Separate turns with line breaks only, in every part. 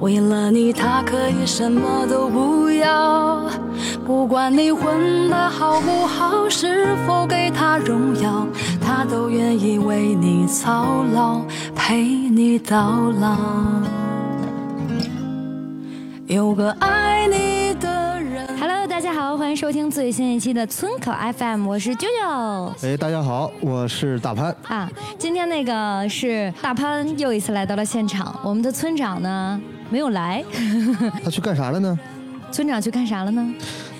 为了你他可以什么都不要。不管你混的好不好，是否给他荣耀，他都愿意为你操劳，陪你到老。有个爱你
好，欢迎收听最新一期的村口 FM，我是啾啾
哎，大家好，我是大潘。
啊。今天那个是大潘又一次来到了现场，我们的村长呢没有来，
他去干啥了呢？
村长去干啥了呢？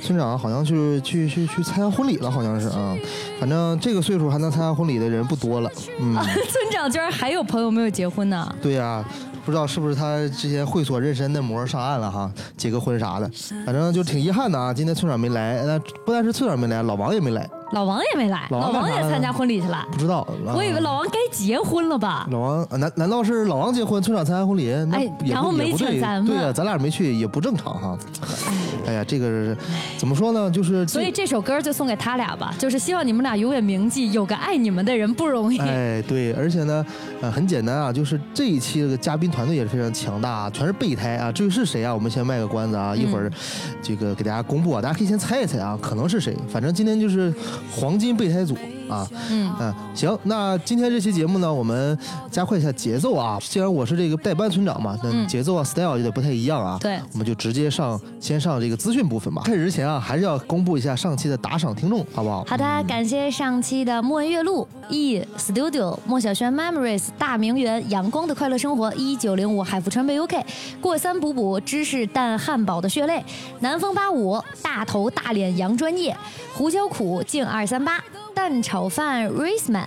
村长好像去去去去参加婚礼了，好像是啊。反正这个岁数还能参加婚礼的人不多了。嗯，
村长居然还有朋友没有结婚呢？
对呀、不知道是不是他之前会所妊娠嫩模上岸了哈，结个婚啥的。反正就挺遗憾的啊，今天村长没来。那不但是村长没来，老王也没来，
老王也没来，
老王
也参加婚礼去了。
不知道。啊
我以为老王该结婚了吧？
老王啊难难道是老王结婚，村长参加婚礼？那
哎然后没请咱们
对呀、咱俩没去也不正常哈。哎呀，这个怎么说呢？就是
所以这首歌就送给他俩吧，就是希望你们俩永远铭记，有个爱你们的人不容易。
哎，对，而且呢，呃，很简单啊，就是这一期的嘉宾团队也是非常强大，啊，全是备胎啊。至于是谁啊，我们先卖个关子啊，一会儿这个给大家公布啊，大家可以先猜一猜啊，可能是谁。反正今天就是黄金备胎组。啊。
嗯
嗯，行，那今天这期节目呢，我们加快一下节奏啊。既然我是这个代班村长嘛，那
嗯
节奏啊、style 有点不太一样啊。
对
我们就直接上，先上这个资讯部分吧。开始之前啊，还是要公布一下上期的打赏听众，好不好？
好的，感谢上期的莫文月露、E Studio、莫小轩 Memories、大名媛、阳光的快乐生活、一九零五海富川贝 UK、过三补补、芝士蛋汉堡的血泪、南风八五、大头大脸杨专业、胡椒苦静二三八、蛋炒饭 Raceman。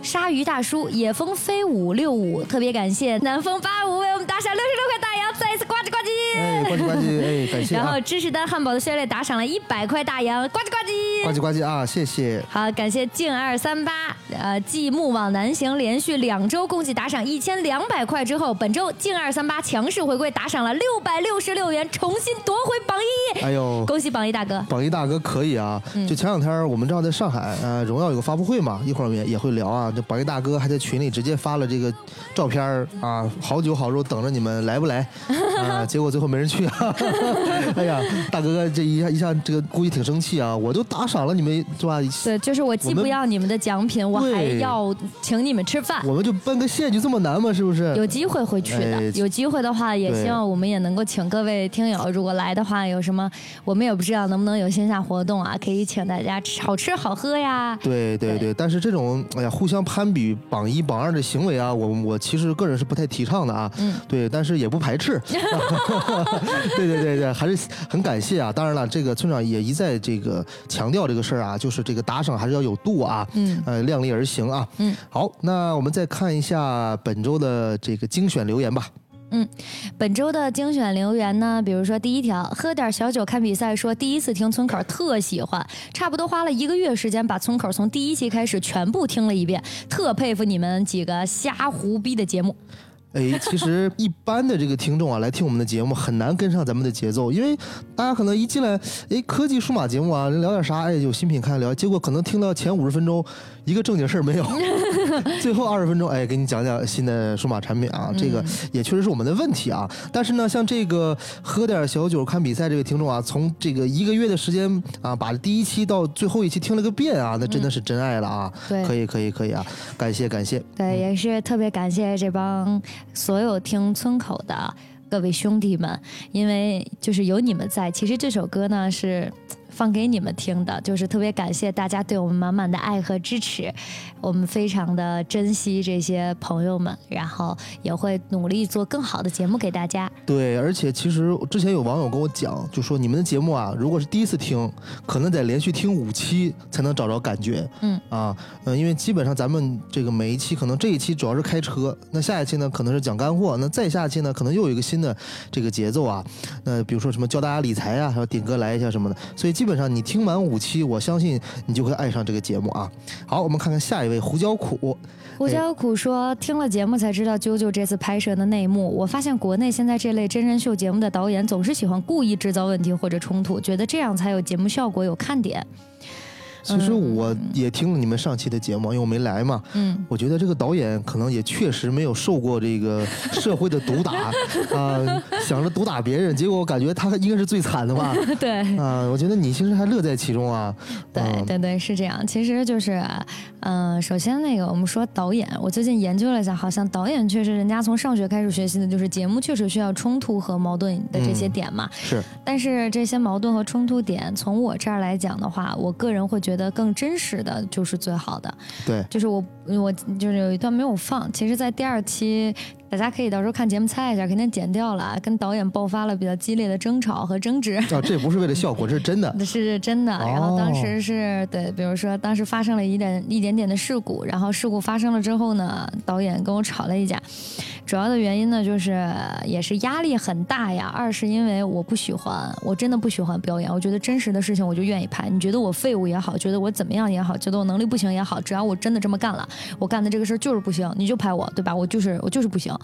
鲨鱼大叔、野风飞舞六五，特别感谢南风八五为我们打赏六十六块大洋，再一次呱唧呱唧。
哎，呱唧呱唧，哎，感谢啊
然后。芝士蛋汉堡的血泪打赏了一百块大洋，呱唧呱唧。
呱唧呱唧啊，谢谢。
好，感谢静二三八，呃，继木往南行连续两周共计打赏一千两百块之后，本周静二三八强势回归，打赏了六百六十六元，重新夺回榜一。
哎呦，
恭喜榜一大哥！
榜一大哥可以啊！
嗯
就前两天我们正好在上海，呃，荣耀有个发布会嘛，一会儿我们也也会聊啊。这榜一大哥还在群里直接发了这个照片儿啊，好酒好肉等着你们来不来？啊，结果最后没人去啊！哎呀，大哥哥这一下一下这个估计挺生气啊！我都打赏了你们是吧？
对，就是我既不要你们的奖品，我还要请你们吃饭。
我们就奔个县就这么难吗？是不是？
有机会会去的，
哎
有机会的话，也希望我们也能够请各位听友，如果来的话，有什么我们也不知道能不能有线下活动啊，可以请大家吃好吃好喝呀。对
对对对，但是这种哎呀互相攀比榜一榜二的行为啊，我我其实个人是不太提倡的啊。
嗯，
对，但是也不排斥。对对对对，还是很感谢啊。当然了，这个村长也一再这个强调这个事儿啊，就是这个打赏还是要有度啊，
嗯
呃，量力而行啊。
嗯，
好，那我们再看一下本周的这个精选留言吧。
嗯本周的精选留言呢，比如说第一条，喝点小酒看比赛说第一次听村口特喜欢，差不多花了一个月时间把村口从第一期开始全部听了一遍，特佩服你们几个瞎胡逼的节目。
哎，其实一般的这个听众啊，来听我们的节目很难跟上咱们的节奏，因为大家可能一进来，哎，科技数码节目啊，聊点啥，哎，有新品看聊，结果可能听到前五十分钟一个正经事儿没有，最后二十分钟，哎，给你讲讲新的数码产品啊，这个也确实是我们的问题啊。但是呢，像这个喝点小酒看比赛这位听众啊，从这个一个月的时间啊，把第一期到最后一期听了个遍啊，那真的是真爱了啊！
对
可以可以可以啊，感谢感谢。
对，也是特别感谢这帮所有听村口的各位兄弟们，因为就是有你们在，其实这首歌呢是放给你们听的，就是特别感谢大家对我们满满的爱和支持，我们非常的珍惜这些朋友们，然后也会努力做更好的节目给大家。
对，而且其实之前有网友跟我讲，就说你们的节目啊，如果是第一次听，可能得连续听五期才能找着感觉。
嗯
啊，呃，因为基本上咱们这个每一期，可能这一期主要是开车，那下一期呢可能是讲干货，那再下一期呢可能又有一个新的这个节奏啊。那比如说什么教大家理财啊，还有点歌来一下什么的，所以基本上你听完五期，我相信你就会爱上这个节目啊。好，我们看看下一位胡椒苦。
胡椒苦说，听了节目才知道啾啾这次拍摄的内幕。我发现国内现在这类真人秀节目的导演总是喜欢故意制造问题或者冲突，觉得这样才有节目效果、有看点。
其实我也听了你们上期的节目，因为我没来嘛。
嗯，
我觉得这个导演可能也确实没有受过这个社会的毒打 啊、想着毒打别人，结果我感觉他应该是最惨的吧。
对。
啊，我觉得你其实还乐在其中啊。
对
嗯
对对，是这样。其实就是，嗯、首先那个我们说导演，我最近研究了一下，好像导演确实人家从上学开始学习的就是节目确实需要冲突和矛盾的这些
嗯
点嘛。
是，
但是这些矛盾和冲突点，从我这儿来讲的话，我个人会觉得更真实的就是最好的。
对，
就是我我就是有一段没有放，其实，在第二期大家可以到时候看节目猜一下，肯定剪掉了，跟导演爆发了比较激烈的争吵和争执。
啊，这不是为了效果，这是真的。
是真的，然后当时是对，比如说当时发生了一点一点点的事故，然后事故发生了之后呢，导演跟我吵了一架，主要的原因呢就是也是压力很大呀，二是因为我不喜欢，我真的不喜欢表演，我觉得真实的事情我就愿意拍，你觉得我废物也好，觉得我怎么样也好，觉得我能力不行也好，只要我真的这么干了，我干的这个事儿就是不行，你就拍我，对吧？我就是我就是不行，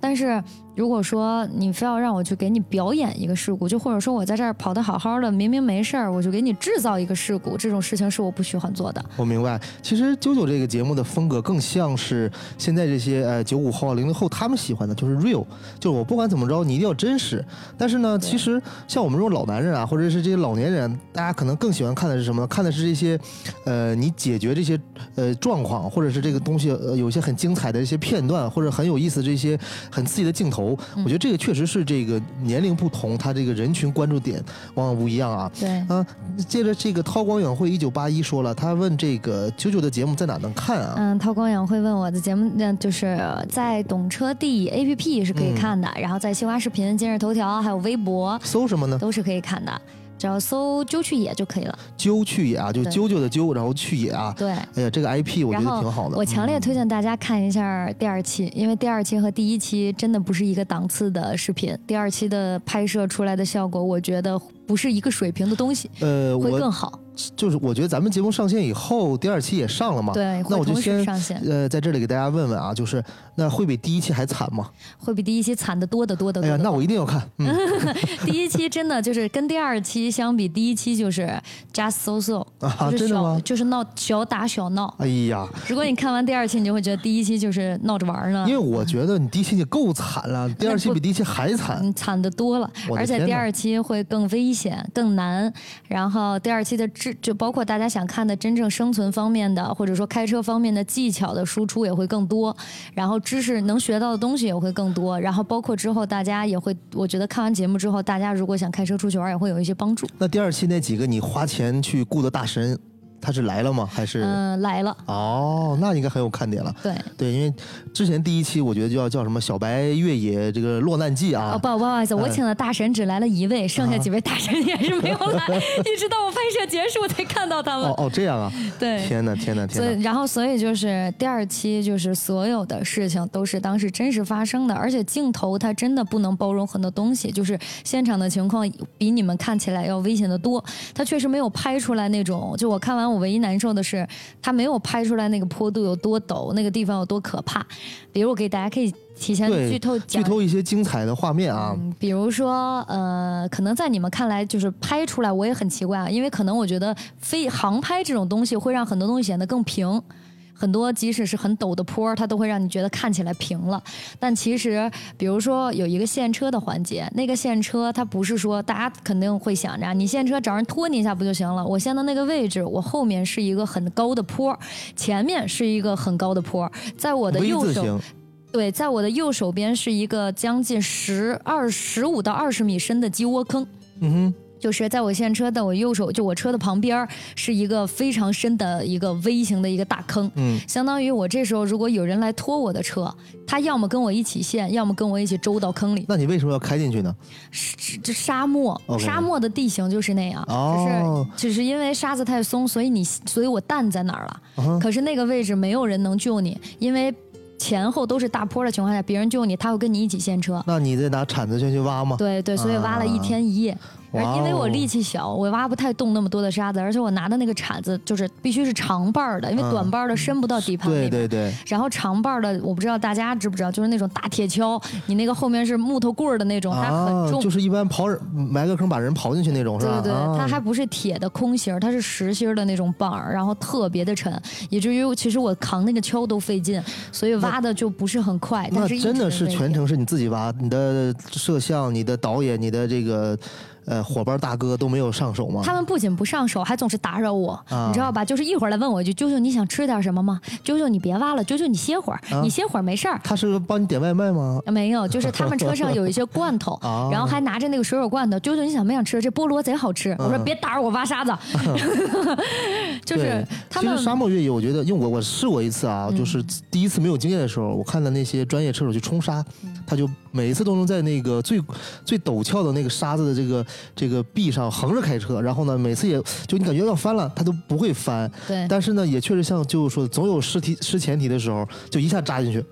但是。如果说你非要让我去给你表演一个事故，就或者说我在这儿跑得好好的，明明没事儿，我就给你制造一个事故，这种事情是我不喜欢做的。
我明白，其实九九这个节目的风格更像是现在这些呃九五后、零零后他们喜欢的，就是 real，就是我不管怎么着，你一定要真实。但是呢，其实像我们这种老男人啊，或者是这些老年人，大家可能更喜欢看的是什么？看的是这些，呃，你解决这些呃状况，或者是这个东西呃有一些很精彩的一些片段，或者很有意思的这些很刺激的镜头。我觉得这个确实是这个年龄不同，他这个人群关注点往往不一样啊。
对，
啊，接着这个韬光养晦一九八一说了，他问这个九九的节目在哪能看啊？
嗯，韬光养晦问我的节目，那就是在懂车帝 APP 是可以看的，然后在西瓜视频、今日头条还有微博
搜什么呢？
都是可以看的，只要搜“揪去野”就可以了。
揪去野啊，就
对
啾啾的啾，然后去野啊。
对。
哎呀，这个 IP 我觉得挺好的。
我强烈
嗯
推荐大家看一下第二期，因为第二期和第一期真的不是一个档次的视频。第二期的拍摄出来的效果，我觉得不是一个水平的东西，
呃，
会更好。
就是我觉得咱们节目上线以后，第二期也上了嘛。
对，
那我就先
上线，
呃，在这里给大家问问啊，就是那会比第一期还惨吗？
会比第一期惨的多得多得多
哎呀，那我一定要看。嗯，
第一期真的就是跟第二期相比，第一期就是 just so so，
啊
就是小
真的吗
就是闹小打小闹。
哎呀，
如果你看完第二期，你就会觉得第一期就是闹着玩呢
因为。我觉得你第一期就够惨了，第二期比第一期还惨。
嗯，惨的多了而且第二期会更危险、更难。然后第二期的就包括大家想看的真正生存方面的，或者说开车方面的技巧的输出也会更多，然后知识能学到的东西也会更多。然后包括之后大家也会，我觉得看完节目之后，大家如果想开车出去玩，也会有一些帮助。
那第二期那几个你花钱去雇的大神，他是来了吗？还是？
嗯、来了，
哦，那应该很有看点了。
对。
对，因为之前第一期我觉得就要叫什么小白越野这个落难记啊。
哦，不不好意思，我
嗯
请的大神只来了一位，剩下几位大神也是没有来，一直到我拍摄结束才看到他们。
哦哦，这样啊！
对，
天哪，天哪，
所以，
天哪！
然后，所以就是第二期，就是所有的事情都是当时真实发生的，而且镜头它真的不能包容很多东西，就是现场的情况比你们看起来要危险的多。它确实没有拍出来那种，就我看完，我唯一难受的是，它没有拍出来那个坡度有多陡，那个地方有多可怕。比如，我给大家可以提前剧透讲
剧透一些精彩的画面啊！
嗯，比如说，呃，可能在你们看来就是拍出来，我也很奇怪啊，因为可能我觉得飞航拍这种东西会让很多东西显得更平。很多即使是很陡的坡儿，它都会让你觉得看起来平了。但其实，比如说有一个现车的环节，那个现车它不是说大家肯定会想着你现车找人拖你一下不就行了？我现在那个位置，我后面是一个很高的坡儿，前面是一个很高的坡儿，在我的右手，对，在我的右手边是一个将近十二十五到二十米深的鸡窝坑。
嗯
就是在我现车的我右手，就我车的旁边儿是一个非常深的一个 V 型的一个大坑，
嗯，
相当于我这时候如果有人来拖我的车，他要么跟我一起陷，要么跟我一起周到坑里。
那你为什么要开进去呢？
是这沙漠沙漠的地形就是那样，
哦
只是只是因为沙子太松，所以你所以我蛋在哪儿了。可是那个位置没有人能救你，因为前后都是大坡的情况下，别人救你，他会跟你一起陷车。
那你得拿铲子先去挖吗？
对对，所以挖了一天一夜。因为我力气小，我挖不太动那么多的沙子，而且我拿的那个铲子就是必须是长把儿的，因为
嗯
短把儿的伸不到底盘里面。
对对对，
然后长把儿的，我不知道大家知不知道，就是那种大铁锹，你那个后面是木头棍儿的那种，它很重。
啊就是一般刨埋个坑把人刨进去那种是吧？
对对对，
啊
它还不是铁的空心儿，它是实心儿的那种棒儿，然后特别的沉，以至于其实我扛那个锹都费劲，所以挖的就不是很快。
那
但是一
真的是全程是你自己挖，你的摄像、你的导演、你的这个呃伙伴大哥都没有上手吗？
他们不仅不上手，还总是打扰我，
啊
你知道吧？就是一会儿来问我一句：“啾啾，你想吃点什么吗？”“啾啾，你别挖了，啾啾，你歇会儿，
啊
你歇会儿没事儿。”
他是帮你点外卖吗？
没有，就是他们车上有一些罐头，
啊
然后还拿着那个水果罐头。啾啾，你想不想吃？这菠萝贼好吃。我说
嗯
别打扰我挖沙子，就是他们
其实沙漠越野，我觉得，因为我我试过一次啊，
嗯
就是第一次没有经验的时候，我看到那些专业车手去冲沙，
嗯
他就每一次都能在那个最最陡峭的那个沙子的这个这个壁上横着开车，然后呢，每次也就你感觉要翻了，它都不会翻，
对。
但是呢，也确实像就是说，总有失题失前提的时候，就一下扎进去，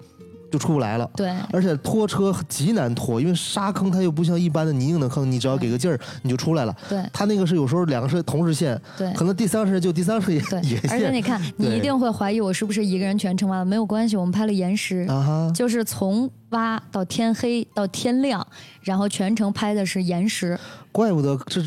就出不来了。
对
而且拖车极难拖，因为沙坑它又不像一般的泥泞的坑，你只要给个劲儿你就出来了。
对
它那个是有时候两个是同时陷，
对
可能第三个车就第三个也
对
也，陷
而且你看，你一定会怀疑我是不是一个人全程挖的，没有关系，我们拍了延时。
啊哈。
就是从挖到天黑到天亮，然后全程拍的是延时。
怪不得这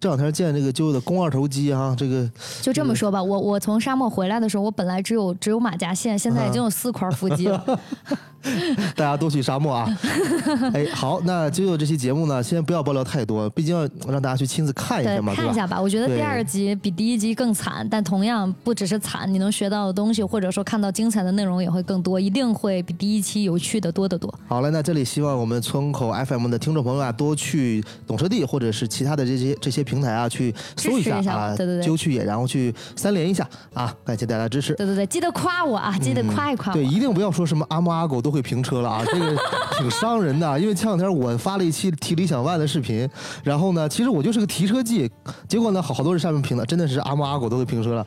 这两天见这个就的肱二头肌啊，这个
就这么说吧，我我从沙漠回来的时候，我本来只有只有马甲线，现在已经有四块腹肌了。
大家都去沙漠啊。哎，好，那就这期节目呢，先不要爆料太多，毕竟要让大家去亲自看一下，嘛，
看一下吧。我觉得第二集比第一集更惨，但同样不只是惨，你能学到的东西，或者说看到精彩的内容也会更多，一定会比第一期有趣的多得多。
好了，那这里希望我们村口 FM 的听众朋友啊，多去懂车帝或者是其他的这些这些平台啊，去搜
一下
啊，
对对对
揪去也，然后去三连一下啊，感谢大家支持。
对对对，记得夸我啊，记得夸一夸我。
对，一定不要说什么阿猫阿狗都都会评车了啊，这个挺伤人的。因为前两天我发了一期提理想 ONE 的视频，然后呢，其实我就是个提车记，结果呢，好好多人上面评的，真的是阿猫阿狗都会评车了。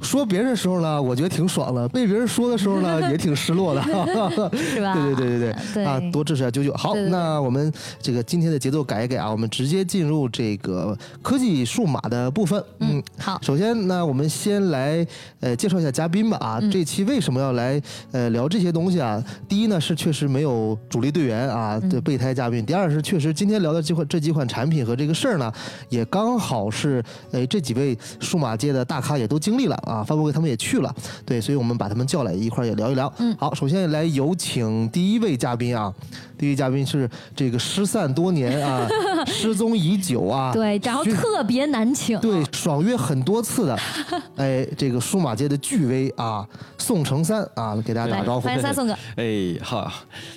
说别人的时候呢，我觉得挺爽的；被别人说的时候呢，也挺失落的，
是吧？
对对对对对，
对。
啊，多支持下九九。好，
对对对。
那我们这个今天的节奏改一改啊，我们直接进入这个科技数码的部分。嗯，
好，
首先呢，我们先来呃介绍一下嘉宾吧啊，
嗯。
这期为什么要来呃聊这些东西啊？第一呢是确实没有主力队员啊
嗯。
的备胎嘉宾，第二是确实今天聊的这款这几款产品和这个事儿呢，也刚好是呃这几位数码界的大咖也都经历了啊，发布会他们也去了，对，所以我们把他们叫来一块儿也聊一聊。
嗯
好，首先来有请第一位嘉宾啊，第一位嘉宾是这个失散多年啊，失踪已久啊，
对，然后特别难请。
对，爽约很多次的，哎，这个数码界的巨威啊，宋成三啊，给大家打个招呼
欢。迎三宋哥。
哎哈，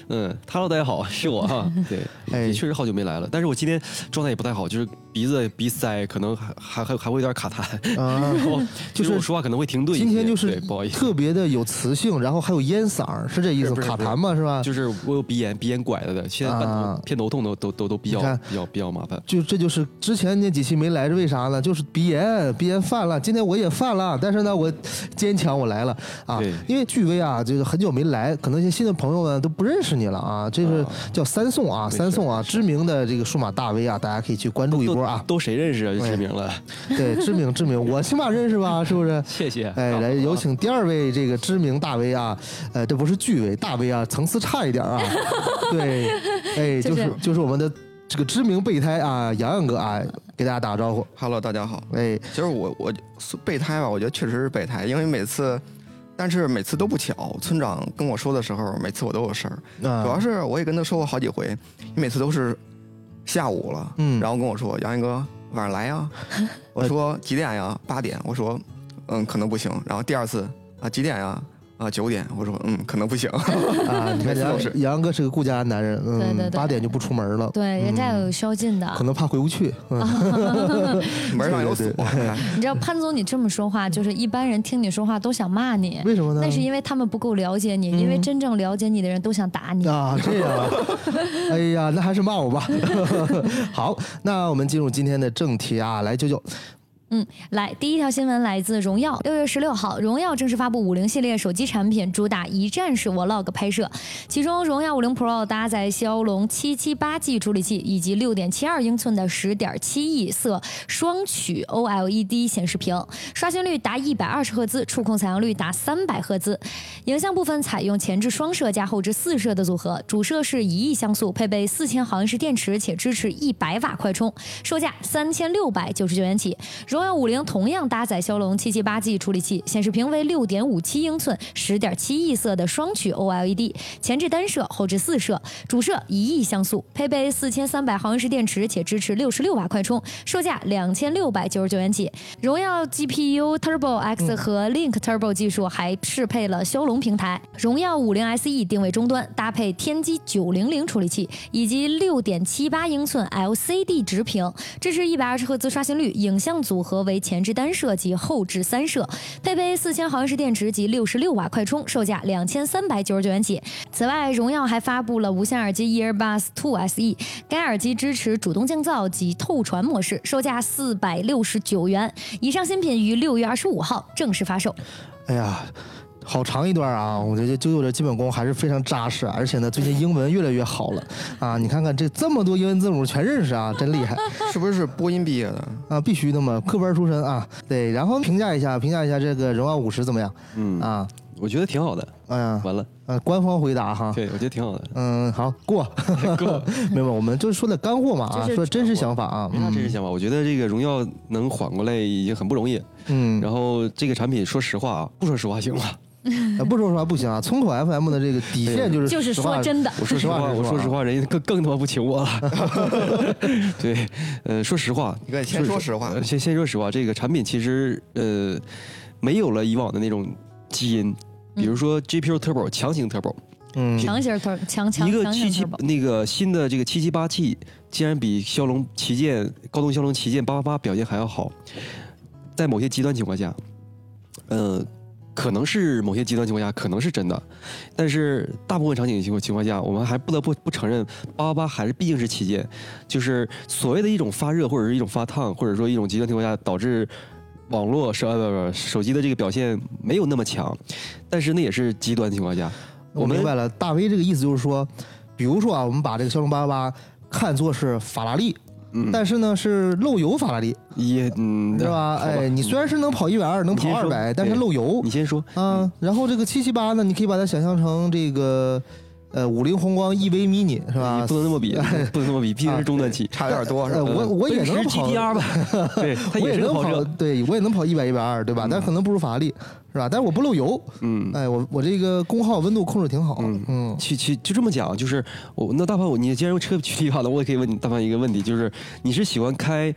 嗯，Hello，大家好，是我哈。对，
哎
确实好久没来了，但是我今天状态也不太好，就是鼻子鼻塞，可能还还还还会有点卡痰，
啊
然后
就
就是是我说话可能会停顿。
今天就是
对不好意思，
特别的有磁性，然后还有烟嗓儿，是这意思？卡痰嘛，是吧？
就是我有鼻炎，鼻炎拐了的，现在偏头痛都都都都比较比较比较麻烦。
就这就是之前那几期没来是为啥呢？就是鼻炎，鼻炎犯了。今天我也犯了，但是呢，我坚强，我来了啊。因为巨威啊，就是很久没来，可能一些新的朋友呢都不认识你了啊。这是
啊
叫三宋啊，三宋啊，知名的这个数码大 V 啊，大家可以去关注一波啊。
都都谁认识啊？就
对
知名了，
对，知名知名，我起码认识吧，是不是？
谢谢。
哎，来有请第二位这个知名大 V 啊，呃，这不是巨 V，大 V 啊，层次差一点啊。对，哎，就
就是
是就是我们的这个知名备胎啊，洋洋哥啊，给大家打个招呼。
Hello，大家好。
哎，
其实我我备胎吧，我觉得确实是备胎，因为每次，但是每次都不巧。村长跟我说的时候，每次我都有事儿。
那
主要是我也跟他说过好几回，你每次都是下午了，
嗯
然后跟我说杨一哥晚上来呀。我说几点呀？八点。我说嗯可能不行。然后第二次啊几点呀？啊九点，我说嗯可能不行，
啊，你看杨杨哥是个顾家男人，嗯，
对对对
八点就不出门了，
对，人家有宵禁的。
可能怕回不去。嗯
门上有锁。哎
你知道潘总，你这么说话，就是一般人听你说话都想骂你，
为什么呢？
那是因为他们不够了解你，因为真正了解你的人都想打你。
啊，这样啊，哎呀，那还是骂我吧。好，那我们进入今天的正题啊，来九九，
嗯，来，第一条新闻来自荣耀。六月十六号，荣耀正式发布五零系列手机产品，主打一站式 Vlog 拍摄。其中，荣耀五零 Pro 搭载骁龙七七八 G 处理器以及六点七二英寸的十点七亿色双曲 OLED 显示屏，刷新率达一百二十赫兹，触控采样率达三百赫兹。影像部分采用前置双摄加后置四摄的组合，主摄是一亿像素，配备四千毫安时电池，且支持一百瓦快充，售价三千六百九十九元起。荣耀五零同样搭载骁龙七七八 G 处理器，显示屏为六点五七英寸、十点七亿色的双曲 OLED，前置单摄，后置四摄，主摄一亿像素，配备四千三百毫安时电池，且支持六十六瓦快充，售价两千六百九十九元起。荣耀 GPU Turbo X 和 Link Turbo 技术还适配了骁龙平台。荣耀五零 SE 定位终端，搭配天玑九零零处理器以及六点七八英寸 LCD 直屏，支持一百二十赫兹刷新率，影像组合为前置单摄及后置三摄，配备四千毫安时电池及六十六瓦快充，售价两千三百九十九元起。此外，荣耀还发布了无线耳机 Earbuds 2 SE，该耳机支持主动降噪及透传模式，售价四百六十九元。以上新品于六月二十五号正式发售。
哎呀。好长一段啊！我觉得九九的基本功还是非常扎实，而且呢，最近英文越来越好了啊！你看看这这么多英文字母全认识啊，真厉害
是不是播音毕业的？
啊！必须的嘛，科班出身啊。对，然后评价一下，评价一下这个荣耀五十怎么样？
嗯
啊，
我觉得挺好的。
哎呀，
完了，
呃，官方回答哈。
对，我觉得挺好的。
嗯，好过
过，
没有，我们就是说的干货嘛啊，说真实想法啊。
没啥真实想法。我觉得这个荣耀能缓过来已经很不容易。
嗯，
然后这个产品，说实话啊，不说实话行吗？
呃 不说实话不行啊，村口 FM 的这个底线就是
就是说真的，
我说实话，我说实话，人家更更他妈不请我了。对，呃，说实话，
你可以先说实话
呃先先说实话，这个产品其实呃没有了以往的那种基因，比如说 GPU Turbo 强行 Turbo，
嗯
强行 Turbo 强强
一个七七。那个新的这个七七八 G，竟然比骁龙旗舰高通骁龙旗舰八八八表现还要好，在某些极端情况下，呃，可能是某些极端情况下可能是真的，但是大部分场景情况情况下，我们还不得不不承认八八八还是毕竟是旗舰，就是所谓的一种发热或者是一种发烫，或者说一种极端情况下导致。网络是呃不不手机的这个表现没有那么强，但是那也是极端情况下，
我明白了，大 V 这个意思就是说，比如说啊，我们把这个骁龙八八八看作是法拉利，
嗯。
但是呢是漏油法拉利，
也嗯
是吧？
好
哎，你虽然是能跑一百二，能跑二百，但是漏油。
你先说，
啊。然后这个七七八呢，你可以把它想象成这个呃五菱宏光 EV mini 是吧？
不能那么比，不能那么比，毕竟是中端期。
差有点多是
呃，
吧？
我我也能跑
GTR 吧，对，它
我也能跑对我也能跑一百一百二，对吧？但可能不如法拉利，是吧？但是我不漏油，
嗯。
哎，我我这个功耗温度控制挺好，
嗯
嗯
其其就这么讲，就是我那大胖，我你既然用车举例法了，我也可以问你大胖一个问题，就是你是喜欢开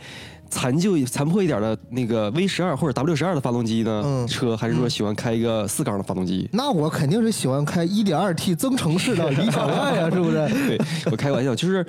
残旧残破一点的那个 V 十二或者 W 十二的发动机呢？
嗯
车还是说喜欢开一个四缸的发动机？
那我肯定是喜欢开一点二 T 增程式的理想 ONE 呀，是不是？
对我开玩笑，就是，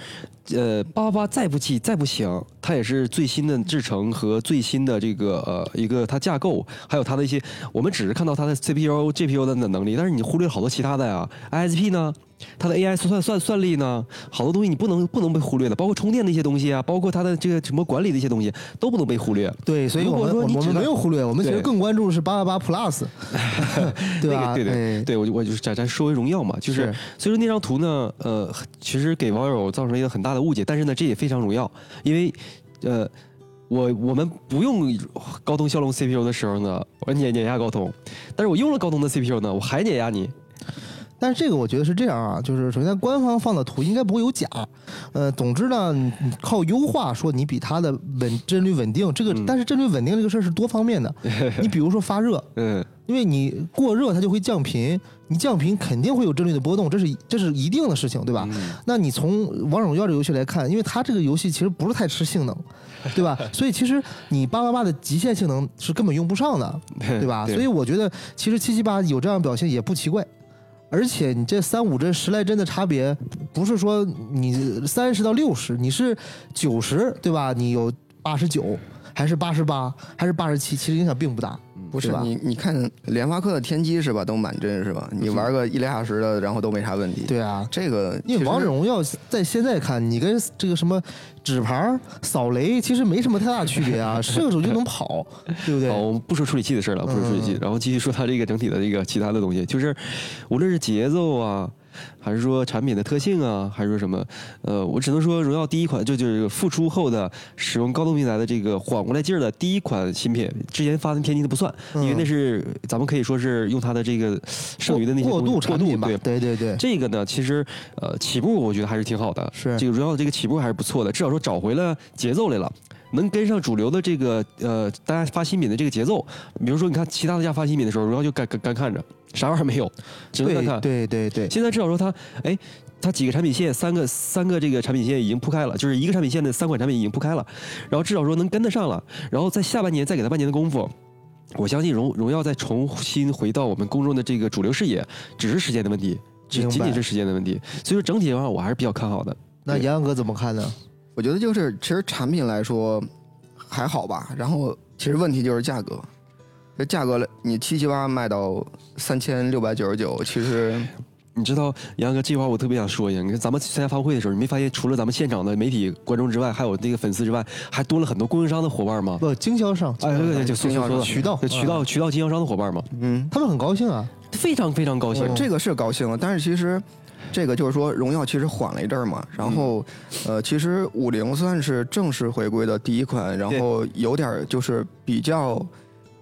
呃，八八八再不济再不行，它也是最新的制程和最新的这个呃一个它架构，还有它的一些，我们只是看到它的 CPU、GPU 的能力，但是你忽略了好多其他的呀，ISP 呢，它的 AI 算算算力呢，好多东西你不能不能被忽略的，包括充电的一些东西啊，包括它的这个什么管理的一些东西都不能被忽略。
对，所以我们我我们没有忽略，我们其实更关注的是八八八 Plus，对吧？
那个对对
哎
对，我就我就是咱咱说回荣耀嘛，就是
是
所以说那张图呢，呃，其实给网友造成一个很大的误解，但是呢，这也非常荣耀，因为呃，我我们不用高通骁龙 CPU 的时候呢，我碾碾压高通，但是我用了高通的 CPU 呢，我还碾压你，
但是这个我觉得是这样啊，就是首先官方放的图应该不会有假，呃，总之呢，靠优化说你比它的稳帧率稳定，这个、
嗯
但是帧率稳定这个事儿是多方面的，你比如说发热，
嗯，
因为你过热它就会降频，你降频肯定会有帧率的波动，这是这是一定的事情，对吧？
嗯
那你从王者荣耀这个游戏来看，因为它这个游戏其实不是太吃性能，对吧？所以其实你八八八的极限性能是根本用不上的，对吧？所以我觉得其实七七八有这样的表现也不奇怪。而且你这三五帧、十来帧的差别，不是说你三十到六十，你是九十，对吧？你有八十九，还是八十八，还是八十七，其实影响并不大。
不是
吧
你你看联发科的天玑是吧，都满帧是吧？你玩个一俩小时的，然后都没啥问题。
对啊，
这个
因为王者荣耀在现在看，你跟这个什么纸牌扫雷其实没什么太大区别啊，射手就能跑，对不对？
好，我们不说处理器的事了，不说处理器，
嗯
然后继续说它这个整体的这个其他的东西，就是无论是节奏啊，还是说产品的特性啊，还是说什么，呃，我只能说荣耀第一款就就是复出后的使用高通平台的这个缓过来劲儿的第一款新品，之前发的天玑的不算，因为那是咱们可以说是用它的这个剩余的那些
过渡产品吧，
对。
对对对，
这个呢，其实呃起步我觉得还是挺好的，
是
这个荣耀这个起步还是不错的，至少说找回了节奏来了。能跟上主流的这个呃，大家发新品的这个节奏，比如说你看其他的家发新品的时候，荣耀就干干干看着，啥玩意儿没有，只能干看。
对对对对，
现在至少说它，哎，它几个产品线，三个三个这个产品线已经铺开了，就是一个产品线的三款产品已经铺开了，然后至少说能跟得上了，然后在下半年再给它半年的功夫。我相信荣荣耀再重新回到我们公众的这个主流视野，只是时间的问题，只仅仅是时间的问题。所以说整体的话，我还是比较看好的。
那杨洋哥怎么看呢？
我觉得就是其实产品来说还好吧，然后其实问题就是价格。这价格了，你七七八卖到三千六百九十九，其实
你知道杨哥这话我特别想说一下，你看咱们参加发布会的时候，你没发现除了咱们现场的媒体观众之外，还有那个粉丝之外，还多了很多供应商的伙伴吗？
不，经销商，
哎，对对，就
经销商
说
渠道
渠道渠道经销商的伙伴吗，
嗯，
他们很高兴啊。
非常非常高兴。
这个是高兴了，但是其实这个就是说荣耀其实缓了一阵儿嘛，然后呃，其实五零算是正式回归的第一款，然后有点儿就是比较。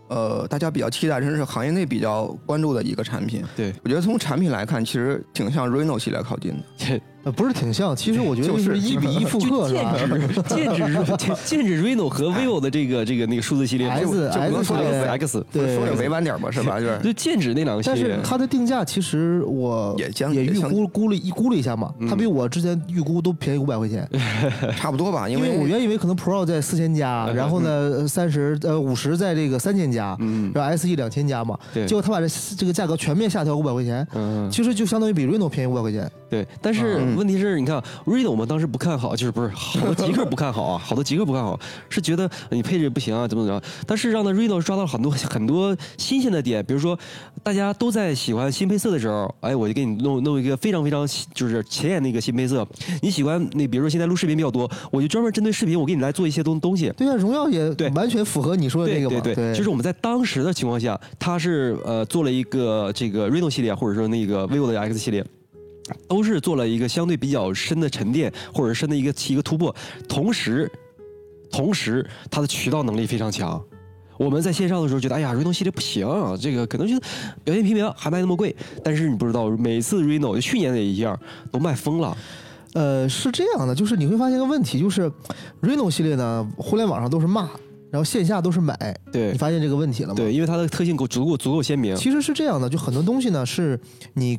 呃，大家比较期待，甚至是行业内比较关注的一个产品。
对，
我觉得从产品来看，其实挺向 Reno 系列靠近的。
呃，不是挺像，其实我觉得
就是
一比一复刻是吧
剑指剑剑指 Reno 和 vivo 的这个这个那个数字系列
？S S
说
系列
X，
对
说的委婉点儿吧，是吧？就是
就剑指那两个系
但是。它的定价其实我
也将
也预
也
估估了一估了一下嘛，它比我之前预估都便宜五百块钱，
差不多吧，因
因
为
为我原以为可能 Pro 在四千加，然后呢三十呃五十在这个三千加，
嗯
然后 SE 两千加嘛，
对
结果他把这这个价格全面下调五百块钱，
嗯，
其实就相当于比 Reno 便宜五百块钱。
对，但是
嗯
问题是，你看 Reno 我们当时不看好，就是不是好多极客不看好啊，好多极客不看好，是觉得你配置不行啊，怎么怎么着。但事实上呢，Reno 抓到了很多很多新鲜的点，比如说大家都在喜欢新配色的时候，哎，我就给你弄弄一个非常非常就是前沿的一个新配色。你喜欢那比如说现在录视频比较多，我就专门针对视频，我给你来做一些东东西。
对啊，荣耀也
对
完全符合你说的那个嘛，
对对，就是我们在当时的情况下，它是呃做了一个这个 Reno 系列，或者说那个 vivo 的 X 系列。都是做了一个相对比较深的沉淀，或者深的一个一个突破，同时，同时它的渠道能力非常强。我们在线上的时候觉得，哎呀，Reno 系列不行，这个可能就表现平平，还卖那么贵。但是你不知道，每次 Reno 就去年那一样都卖疯了。
呃是这样的，就是你会发现个问题，就是 Reno 系列呢，互联网上都是骂，然后线下都是买，
对
你发现这个问题了吗？
对，因为它的特性够足够足够鲜明。
其实是这样的，就很多东西呢，是你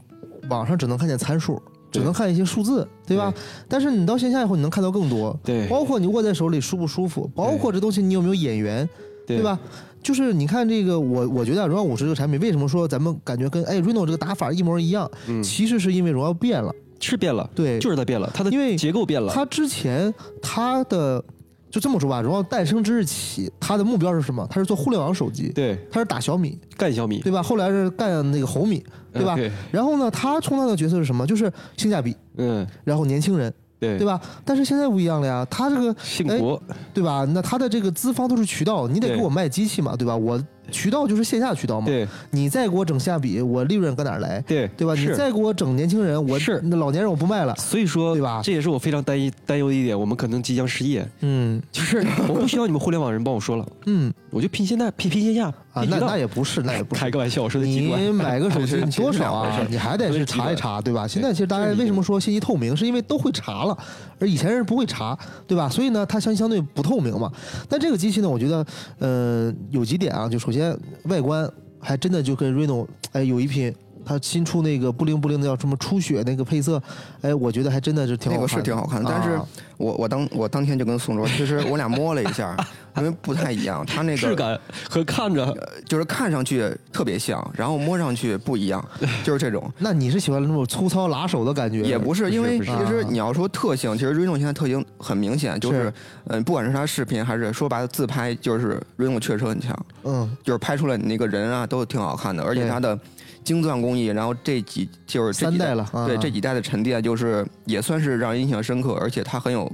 网上只能看见参数，只能看一些数字，对吧？但是你到线下以后，你能看到更多，
对
包括你握在手里舒不舒服，包括这东西你有没有眼缘，对吧？就是你看这个，我我觉得荣耀五十这个产品，为什么说咱们感觉跟哎 Reno 这个打法一模一样？
嗯
其实是因为荣耀变了，
是变了，
对
就是它变了，它的
因为
结构变了。
它之前它的就这么说吧，荣耀诞生之日起，它的目标是什么？它是做互联网手机，
对
它是打小米，
干小米，
对吧？后来是干那个红米，对吧？
对
然后呢，它充当的角色是什么？就是性价比，
嗯，
然后年轻人，
对
对？吧？但是现在不一样了呀，它这个
幸福，
对吧？那它的这个资方都是渠道，你得给我卖机器嘛，对吧？我渠道就是线下渠道嘛。
对
你再给我整下笔，我利润搁哪来？
对
对吧？你再给我整年轻人，我
是
那老年人我不卖了。
所以说，
对吧
这也是我非常担忧担忧的一点，我们可能即将失业，
嗯
就是 我不需要你们互联网人帮我说了，
嗯
我就拼现在，拼拼线下，
啊，那那也不是，那也不是。
开个玩笑，我说的。
你买个手机，你多少？啊你还得是查一查，对吧？现在其实大家为什么说信息透明，是因为都会查了，而以前人不会查，对吧？所以呢，它相相对不透明嘛。但这个机器呢，我觉得，呃，有几点啊，就首先外观还真的就跟 Reno 哎有一拼。它新出那个布灵布灵的叫什么初雪那个配色，哎，我觉得还真的是挺
那个
好看的，
是挺好看，但是
啊。
我我当我当天就跟宋卓，其实我俩摸了一下，因为不太一样，它那个
质感和看着
就是看上去特别像，然后摸上去不一样，就是这种。
那你是喜欢那种粗糙拉手的感觉？
也不是，因为其实你要说特性，其实 Reno 现在特性很明显，就是
是
嗯，不管是他视频还是说白了自拍，就是 Reno 确实很强，
嗯，
就是拍出来你那个人啊都挺好看的，而且
对。
它的精钻工艺，然后这几就是这
三
几
代了啊
对这几代的沉淀，就是也算是让人印象深刻，而且它很有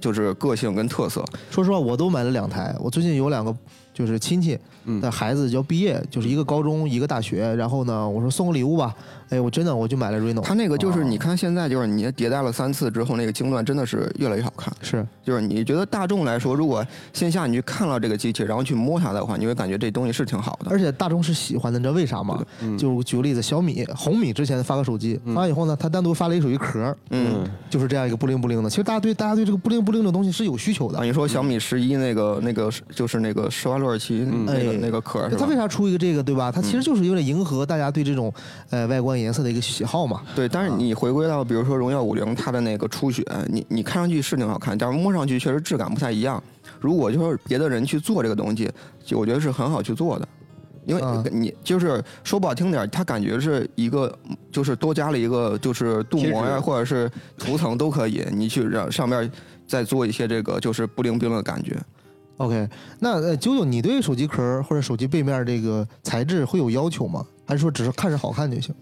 就是个性跟特色。
说实话，我都买了两台。我最近有两个就是亲戚
嗯
的孩子要毕业，就是一个高中一个大学。然后呢，我说送个礼物吧，哎，我真的我就买了 Reno。
它那个就是
哦
你看现在就是你迭代了三次之后，那个晶钻真的是越来越好看。
是
就是你觉得大众来说，如果线下你去看了这个机器，然后去摸它的话，你会感觉这东西是挺好的。
而且大众是喜欢的，你知道为啥吗？
嗯
就举个例子，小米、红米之前发个手机，发完以后呢，它单独发了一手机壳，
嗯，
就是这样一个不灵不灵的。其实大家对大家对这个不灵不灵的东西是有需求
啊，
的。
你说小米十一那个那个就是那个施华洛世奇那个
哎
那个壳
它为？啥出一个这个，对吧？它其实就是为了迎合大家对这种呃外观颜色的一个喜好嘛。
对，但是你回归到比如说荣耀五零，它的那个初雪，你你看上去是挺好看，但是摸上去确实质感不太一样。如果就是别的人去做这个东西，就我觉得是很好去做的。因为
啊
你就是说不好听点儿，它感觉是一个，就是多加了一个就是镀膜呀，或者是涂层都可以，你去让上面再做一些这个就是不灵不灵的感觉。
OK，那呃，九九，你对手机壳或者手机背面这个材质会有要求吗？还是说只是看着好看就行？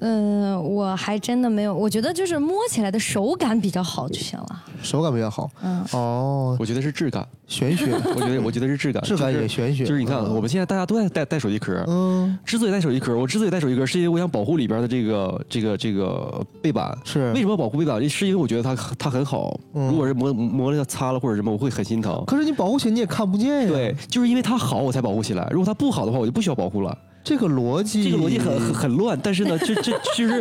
嗯，我还真的没有，我觉得就是摸起来的手感比较好就行了。
手感比较好。
嗯，
哦，
我觉得是质感，
玄学，
我觉得我觉得是质感，
质感也玄学。
就是你看，
嗯
我们现在大家都在带带手机壳，
嗯
之所以带手机壳，我之所以带手机壳，是因为我想保护里边的这个这个这个背板。
是
为什么要保护背板？是因为我觉得它它很好，
嗯
如果是磨磨了擦了或者什么，我会很心疼。
可是你保护起来你也看不见呀。
对，就是因为它好，我才保护起来。如果它不好的话，我就不需要保护了。
这个逻辑，
这个逻辑很很很乱，但是呢，这这 就是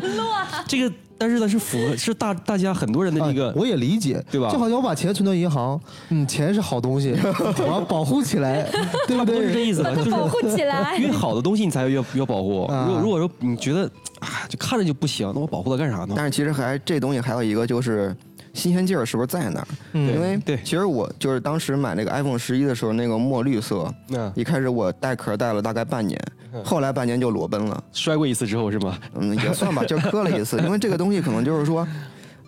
这个，但是呢是符合是大大家很多人的一个
哎，我也理解，
对吧
就好像我把钱存到银行，嗯，钱是好东西，我要保护起来，对不
不是这？意思吧？就是
保护起来
越好的东西你才越越保护。
啊
如果如果说你觉得啊，就看着就不行，那我保护它干啥呢？
但是其实还这东西还有一个就是新鲜劲儿是不是在那儿？
嗯
因为
对
其实我就是当时买那个 iPhone 十一的时候，那个墨绿色，
那
一开始我带壳带了大概半年，后来半年就裸奔了。
摔过一次之后是吗？
嗯，也算吧，就磕了一次。因为这个东西可能就是说，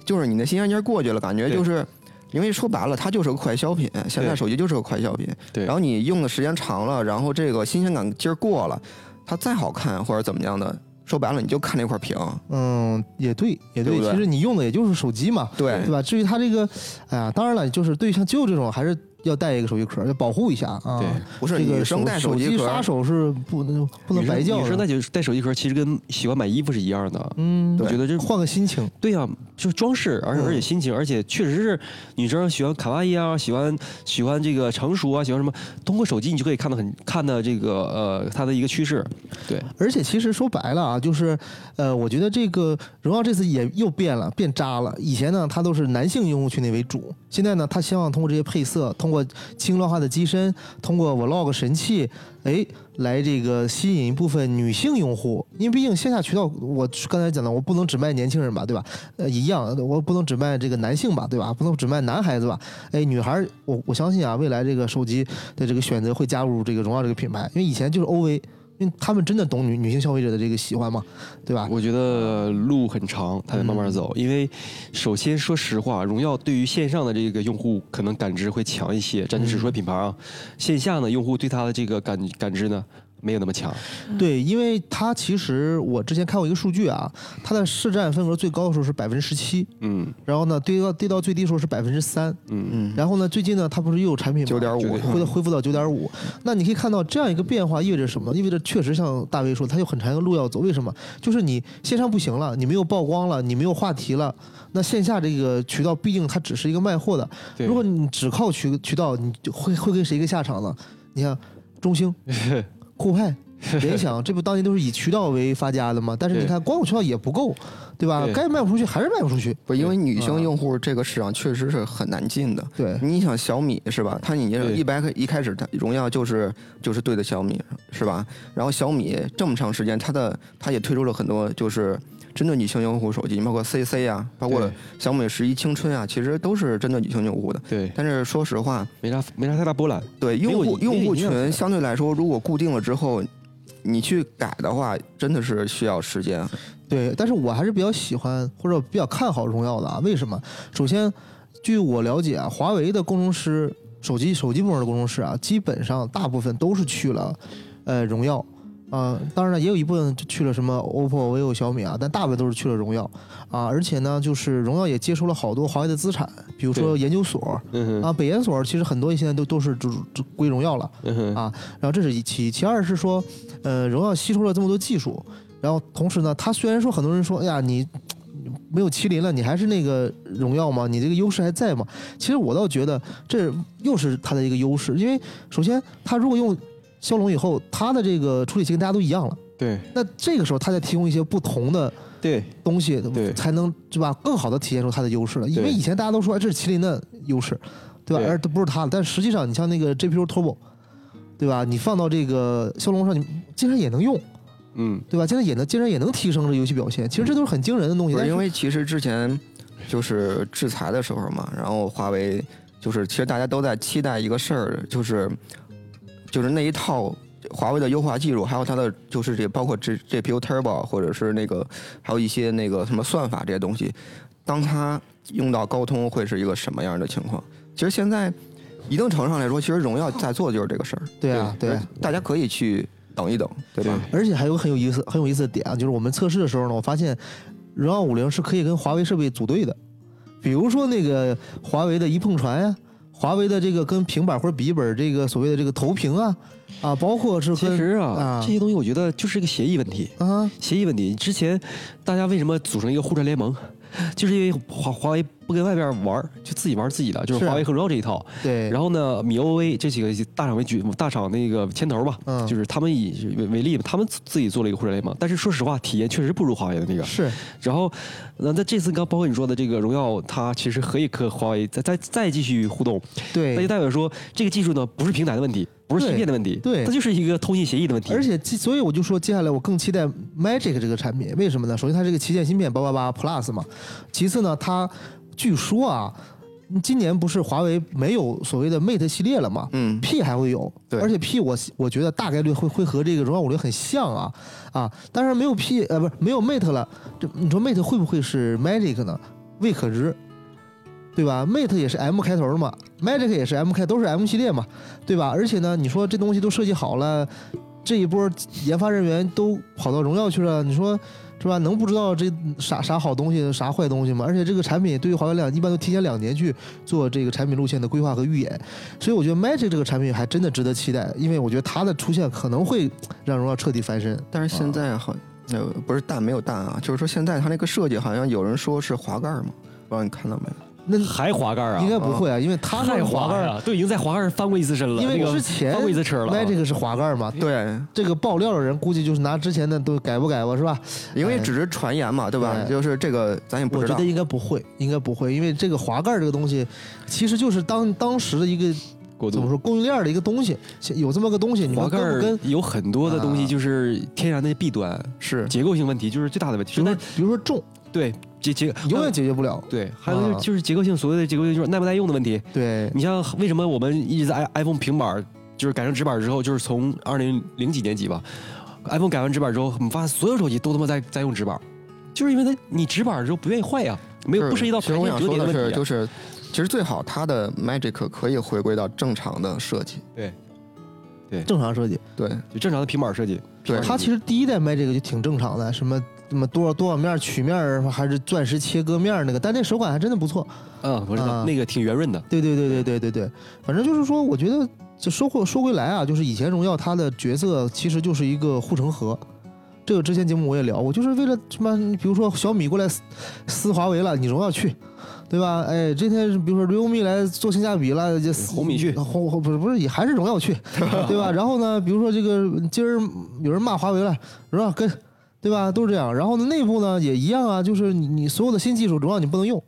就是你的新鲜劲儿过去了，感觉就是，因为说白了，它就是个快消品。现在手机就是个快消品。
对
然后你用的时间长了，然后这个新鲜感劲儿过了，它再好看或者怎么样的，说白了你就看那块屏。
嗯，也对，也对。
对对
其实你用的也就是手机嘛，
对
对吧？至于它这个，哎呀，当然了，就是对于像舅舅这种，还是要带一个手机壳，要保护一下啊。
对
不是
这个
女生带
手
手机壳
杀手是不能不能白叫的。
女生带手带手机壳，其实跟喜欢买衣服是一样的。
嗯，
我觉得这
换个心情。
对呀、就是装饰，而且
嗯
而且心情，而且确实是女生喜欢卡哇伊啊，喜欢喜欢这个成熟啊，喜欢什么，通过手机你就可以看到很看到这个呃它的一个趋势。对，
而且其实说白了啊，就是，呃，我觉得这个荣耀这次也又变了，变渣了。以前呢，它都是男性用户群体为主，现在呢，它希望通过这些配色，通过轻量化的机身，通过 Vlog 神器，哎，来这个吸引一部分女性用户。因为毕竟线下渠道，我刚才讲的，我不能只卖年轻人吧，对吧？呃，一样，我不能只卖这个男性吧，对吧？不能只卖男孩子吧？哎，女孩，我我相信啊，未来这个手机的这个选择会加入这个荣耀这个品牌，因为以前就是 OV。因为他们真的懂女女性消费者的这个喜欢嘛，对吧？
我觉得路很长，他得慢慢走。因为首先说实话，荣耀对于线上的这个用户可能感知会强一些，暂时只说品牌啊。线下呢，用户对它的这个感感知呢没有那么强。
对，因为它其实我之前看过一个数据啊，它的市占份额最高的时候是百分之十七，
嗯
然后呢跌到跌到最低时候是百分之三，
嗯
嗯，
然后呢最近呢它不是又有产品
九点五
恢恢复到九点五，那你可以看到这样一个变化意味着什么？意味着确实像大卫说，它有很长一个路要走。为什么？就是你线上不行了，你没有曝光了，你没有话题了，那线下这个渠道毕竟它只是一个卖货的。
对
如果你只靠渠渠道，你就会会跟谁一个下场呢？你看中兴、酷派。联想，这不当年都是以渠道为发家的吗？但是你看，光有渠道也不够，对吧？
对
该卖不出去还是卖不出去。
不，因为女
啊
性用户这个市场确实是很难进的。
对，
你想小米是吧？它你
对
一百一开始它荣耀就是就是对的小米是吧？然后小米这么长时间，它的它也推出了很多就是针对女性用户手机，包括 CC 啊，包括小米十一青春啊，其实都是针对女性用户的。
对，
但是说实话，
没啥没啥太大波澜。
对用户用户群相对来说，如果固定了之后，你去改的话，真的是需要时间。
对，但是我还是比较喜欢或者比较看好荣耀的啊。为什么？首先，据我了解啊，华为的工程师，手机手机部门的工程师啊，基本上大部分都是去了呃荣耀。啊、当然了，也有一部分去了什么 OPPO、vivo、小米啊，但大部分都是去了荣耀啊。而且呢，就是荣耀也接收了好多华为的资产，比如说研究所
嗯
啊，北研所，其实很多现在都都是归荣耀了。
嗯
啊然后这是一其一，其二是说，呃，荣耀吸收了这么多技术，然后同时呢，它虽然说很多人说，哎呀，你没有麒麟了，你还是那个荣耀吗？你这个优势还在吗？其实我倒觉得这又是它的一个优势，因为首先它如果用骁龙以后，它的这个处理器跟大家都一样了，
对
那这个时候它再提供一些不同的
对
东西，
对
才能对吧？更好的体现出它的优势了。因为以前大家都说哎这是麒麟的优势，对吧？
对
而不是它的。但实际上，你像那个 GPU Turbo，对吧？你放到这个骁龙上，你竟然也能用，
嗯
对吧？竟然也能，竟然也能提升这游戏表现。其实这都是很惊人的东西。
因为其实之前就是制裁的时候嘛，然后华为就是其实大家都在期待一个事儿，就是就是那一套华为的优化技术，还有它的就是这包括这 GPU Turbo 或者是那个还有一些那个什么算法这些东西，当它用到高通会是一个什么样的情况？其实现在一定程度上来说，其实荣耀在做的就是这个事儿。
对啊，对啊。
大家可以去等一等，对吧？
而且还有个很有意思、很有意思的点啊，就是我们测试的时候呢，我发现荣耀五零是可以跟华为设备组队的，比如说那个华为的一碰传呀、华为的这个跟平板或者笔记本这个所谓的这个投屏啊，啊，包括是跟
其实啊
啊
这些东西我觉得就是一个协议问题。
啊，
协议问题，之前大家为什么组成一个互传联盟？就是因为华华为不跟外边玩儿，就自己玩自己的，就是华为和荣耀这一套。
对，
然后呢，米 O V 这几个大厂为举大厂那个牵头吧，
嗯
就是他们以为为例，他们自己做了一个互战联网。但是说实话，体验确实不如华为的那个。
是
然后，那那这次刚包括你说的这个荣耀，它其实可以和华为再再再继续互动，对那就，代表说这个技术呢不是平台的问题，不是芯片的问题，
对
它就是一个通信协议的问题。
而且所以我就说，接下来我更期待 Magic 这个产品，为什么呢？首先它这个旗舰芯片八八八 Plus 嘛，其次呢，它据说啊，今年不是华为没有所谓的 Mate 系列了吗，
嗯
，P 还会有，
对
而且 P 我我觉得大概率会会和这个荣耀五零很像啊啊，但是没有 P 呃不是没有 Mate 了，这你说 Mate 会不会是 Magic 呢？未可知，对吧？Mate 也是 M 开头的嘛，Magic 也是 M 开，都是 M 系列嘛，对吧？而且呢，你说这东西都设计好了，这一波研发人员都跑到荣耀去了，你说是吧？能不知道这啥啥好东西，啥坏东西吗？而且这个产品对于华为来讲，一般都提前两年去做这个产品路线的规划和预演，所以我觉得 Magic 这个产品还真的值得期待，因为我觉得它的出现可能会让荣耀彻底翻身。
但是现在好，呃，不是淡没有淡啊，就是说现在它那个设计好像有人说是滑盖嘛，不知道你看到没有？
那
还滑盖啊？
应该不会啊，因为他
太
是滑盖，
滑了，都已经在滑盖翻过一次身了。
因为之前
翻过一次车了啊。
Magic 是滑盖嘛，
对，
这个爆料的人估计就是拿之前的都改不改吧，是吧？
因为只是传言嘛，对吧？
对
就是这个咱也不知道
我觉得。应该不会，应该不会，因为这个滑盖这个东西，其实就是当当时的一个怎么说供应链的一个东西，有这么个东西，你们
滑盖儿
跟不跟？
有很多的东西
啊
就是天然的弊端，
是
结构性问题就是最大的问题。
比如说
那
比如说重，
对结结
永远解决不了。
对，还有就是
啊
就是结构性，所谓的结构性就是耐不耐用的问题。
对，
你像为什么我们一直在 i iPhone 平板就是改成直板之后，就是从二零零几年级吧，iPhone 改完直板之后，我们发现所有手机都他妈在在用直板，就是因为它你直板儿之后不愿意坏呀，没有不涉及到
其实我
排线折
想说的是，
叠问题啊。
就是其实最好它的 Magic 可以回归到正常的设计。
对，对
正常设计。
对
就正常的平板设计。
对，
它其实第一代卖这个就挺正常的，什么什么多少多少面曲面儿，还是钻石切割面儿那个，但那手感还真的不错。
嗯，我知道
啊
那个挺圆润的。
对对对对对对对，反正就是说，我觉得就说回说回来啊，就是以前荣耀它的角色其实就是一个护城河。这个之前节目我也聊过，就是为了什么？比如说小米过来撕撕华为了，你荣耀去，对吧？哎，今天比如说 realme 来做性价比了，就撕
红米去
红红不是不是也还是荣耀去，对吧？然后呢，比如说这个今儿有人骂华为了，荣耀跟，对吧？都是这样。然后呢，内部呢也一样啊，就是你你所有的新技术荣耀你不能用，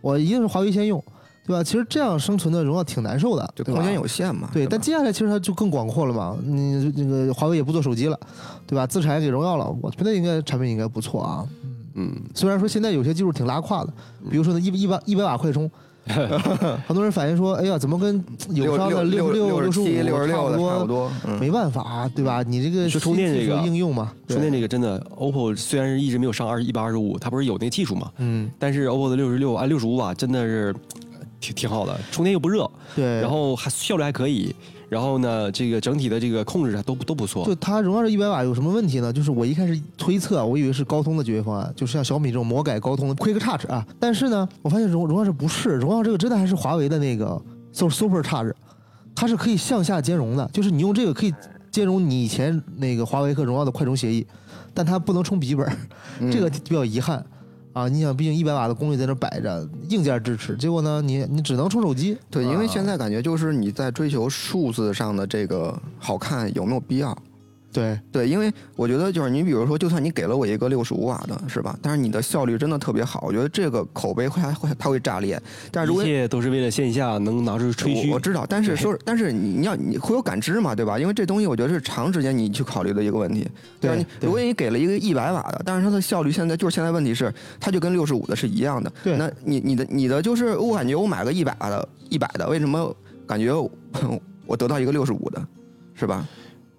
我一定是华为先用，对吧？其实这样生存的荣耀挺难受的，
空间有限嘛。
对，
吧
但接下来其实它就更广阔了嘛。你那个华为也不做手机了，对吧？自产也给荣耀了，我觉得应该产品应该不错啊。
嗯，
虽然说现在有些技术挺拉胯的，比如说呢一一百一百瓦快充，很多人反映说，哎呀，怎么跟友商的
六
六六十五
六七、六十六的差不
多？
多。嗯，
没办法，对吧？你这个
是充电这个
应用嘛，
充电这个真的，OPPO 虽然是一直没有上二一百二十五，它不是有那个技术嘛，
嗯，
但是 OPPO 的六十六啊六十五瓦真的是呃挺挺好的，充电又不热，
对。
然后还效率还可以，然后呢，这个整体的这个控制都都不错
就。它荣耀这一百瓦有什么问题呢？就是我一开始推测啊，我以为是高通的解决方案，就是像小米这种魔改高通的 Quick Charge 啊。但是呢，我发现荣荣耀这不是，荣耀这个真的还是华为的那个 Super Super Charge，它是可以向下兼容的，就是你用这个可以兼容你以前那个华为和荣耀的快充协议，但它不能充笔记本，
嗯
这个比较遗憾。啊，你想，毕竟一百瓦的功率在那摆着，硬件支持，结果呢，你你只能充手机。
对，因为
啊
现在感觉就是你在追求数字上的这个好看有没有必要？
对
对，因为我觉得就是你比如说，就算你给了我一个六十五瓦的，是吧？但是你的效率真的特别好，我觉得这个口碑会还会它会炸裂。但是如果
一切都是为了线下能拿出吹嘘
我我。知道，但是说，但是你你要你会有感知嘛，对吧？因为这东西我觉得是长时间你去考虑的一个问题。
对
如果你给了一个一百瓦的，但是它的效率现在就是现在问题是，它就跟六十五的是一样的。
对
那你你的你的就是我感觉我买个一百的一百的，为什么感觉 我得到一个六十五的，是吧？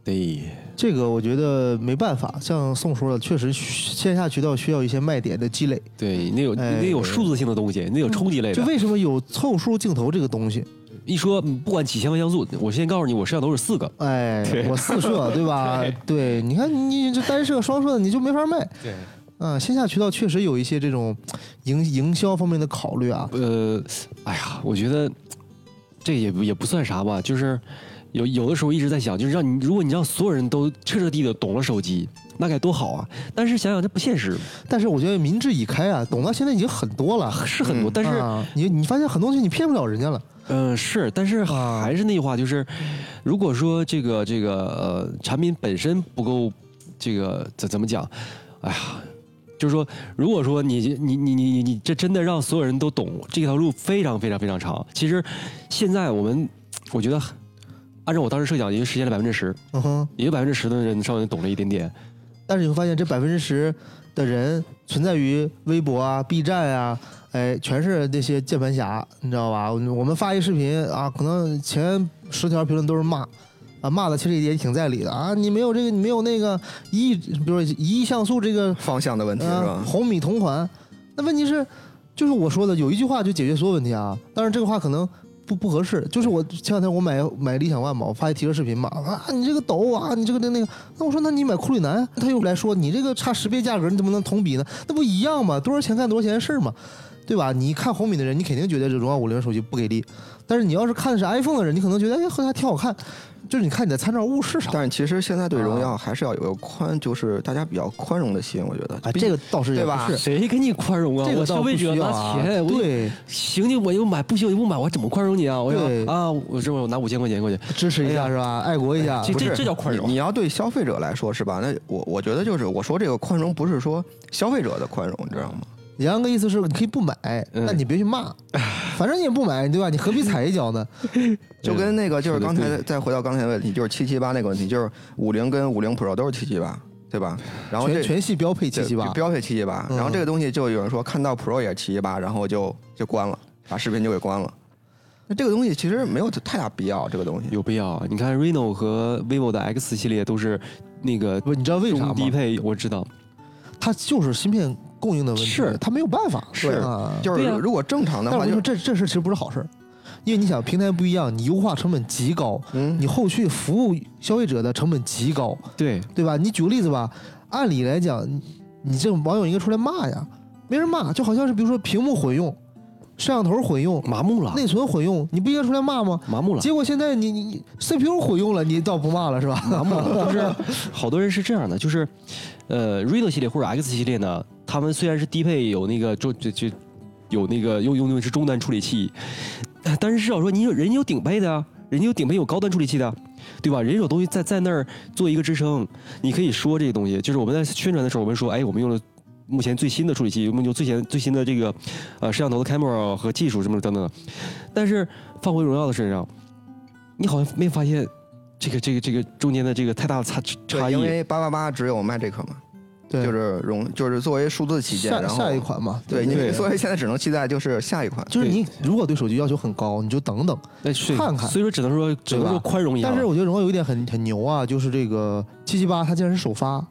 对，
这个我觉得没办法，像宋说的，确实线下渠道需要一些卖点的积累。
对，你得有
哎
你得有数字性的东西，你得有冲击类的。
就为什么有凑数镜头这个东西？
一说嗯不管几千万像素，我先告诉你，我摄像头是四个。
哎，我四摄，对吧？对，你看你这单摄、双摄的，你就没法卖。
对，
嗯，线下渠道确实有一些这种营营销方面的考虑啊。
呃，哎呀，我觉得这也也不算啥吧，就是有有的时候一直在想，就是让你，如果你让所有人都彻彻底底的懂了手机，那该多好啊！但是想想这不现实，
但是我觉得民智已开啊，懂到现在已经很多了。
是很多，但是
啊、你你发现很多东西你骗不了人家了。
嗯，是，但是
啊
还是那句话，就是如果说这个这个呃产品本身不够，这个怎怎么讲？哎呀，就是说，如果说你你你你你你这真的让所有人都懂，这条路非常非常非常长。其实现在我们，我觉得按照我当时设想，也就实现了百分之十，
嗯哼。
也就百分之十的人稍微懂了一点点。
但是你会发现，这百分之十的人存在于微博啊、B 站啊，哎，全是那些键盘侠，你知道吧？我们发一视频啊，可能前十条评论都是骂，啊，骂的其实也挺在理的啊，你没有这个，你没有那个一亿，比如说一亿像素这个
方向的问题是
啊
吧？
红米同款，那问题是，就是我说的有一句话就解决所有问题啊，但是这个话可能。不不合适，就是我前两天我买买理想 ONE 嘛，我发一提车视频嘛，啊，你这个抖啊，你这个那那个，那我说那你买库里南，他又来说你这个差十倍价格，你怎么能同比呢？那不一样嘛？多少钱干多少钱的事儿嘛，对吧？你看红米的人，你肯定觉得这荣耀五零手机不给力，但是你要是看的是 iPhone 的人，你可能觉得哎，好像还挺好看，就是你看你的参照物是啥。
但是其实现在对荣
啊
耀还是要有个宽，就是大家比较宽容的心，我觉得。
哎，这个倒是也
对吧
谁给你宽容啊？我
这个
消费者拿钱，
对，
行你我就买，不行我就不买，我怎么宽容你啊？我啊，我这我拿五千块钱过去，
支持一下是吧？爱国一下，
这
不是
这叫宽容。
你要对消费者来说是吧？那我我觉得就是我说这个宽容不是说消费者的宽容，你知道吗？
杨洋哥意思是你可以不买，
嗯
但你别去骂，反正你也不买，对吧？你何必踩一脚呢？
就跟那个就是刚才再回到刚才的问题，就是七七八那个问题，就是五零跟五零 Pro 都是七七八，对吧？然后这
全全系标配七七八，
标配七七八，
嗯
然后这个东西就有人说看到 Pro 也是七七八，然后就就关了，把视频就给关了。那这个东西其实没有太大必要，这个东西。
有必要啊？你看 Reno 和 vivo 的 X 系列都是那个
不，你知道为啥吗？
低配，我知道。
它就是芯片供应的问题，
是
他没有办法，
是
啊。
就是如果正常的话，
你说，这这事其实不是好事儿，因为你想平台不一样，你优化成本极高，
嗯
你后续服务消费者的成本极高，
对，
对吧？你举个例子吧，按理来讲，你你这网友应该出来骂呀，没人骂，就好像是比如说屏幕混用、摄像头混用、
麻木了，
内存混用，你不应该出来骂吗？
麻木了。
结果现在你你你 CPU 混用了，你倒不骂了是吧？
麻木了，就是好多人是这样的，就是，呃，Reno 系列或者 X 系列呢，他们虽然是低配有那个中就就有那个用用用的是中端处理器，但是至少说你有人家有顶配的啊，人家有顶配有高端处理器的，对吧？人家有东西在在那儿做一个支撑，你可以说这个东西，就是我们在宣传的时候，我们说，哎，我们用了。目前最新的处理器，我们用最新最新的这个，呃，摄像头的 camera 和技术什么等等的，但是放回荣耀的身上，你好像没发现这个这个这个中间的这个太大的差差，异。
因为八八八只有 Magic 嘛，
对，
就是荣就是作为数字旗舰，
下
然后
下一款嘛，
对，
不
你所以现在只能期待就是下一款。
就是你如果对手机要求很高，你就等等。看看
所以说只能说只能说宽容一下。
但是我觉得荣耀有一点很很牛啊，就是这个七七八它竟然是首发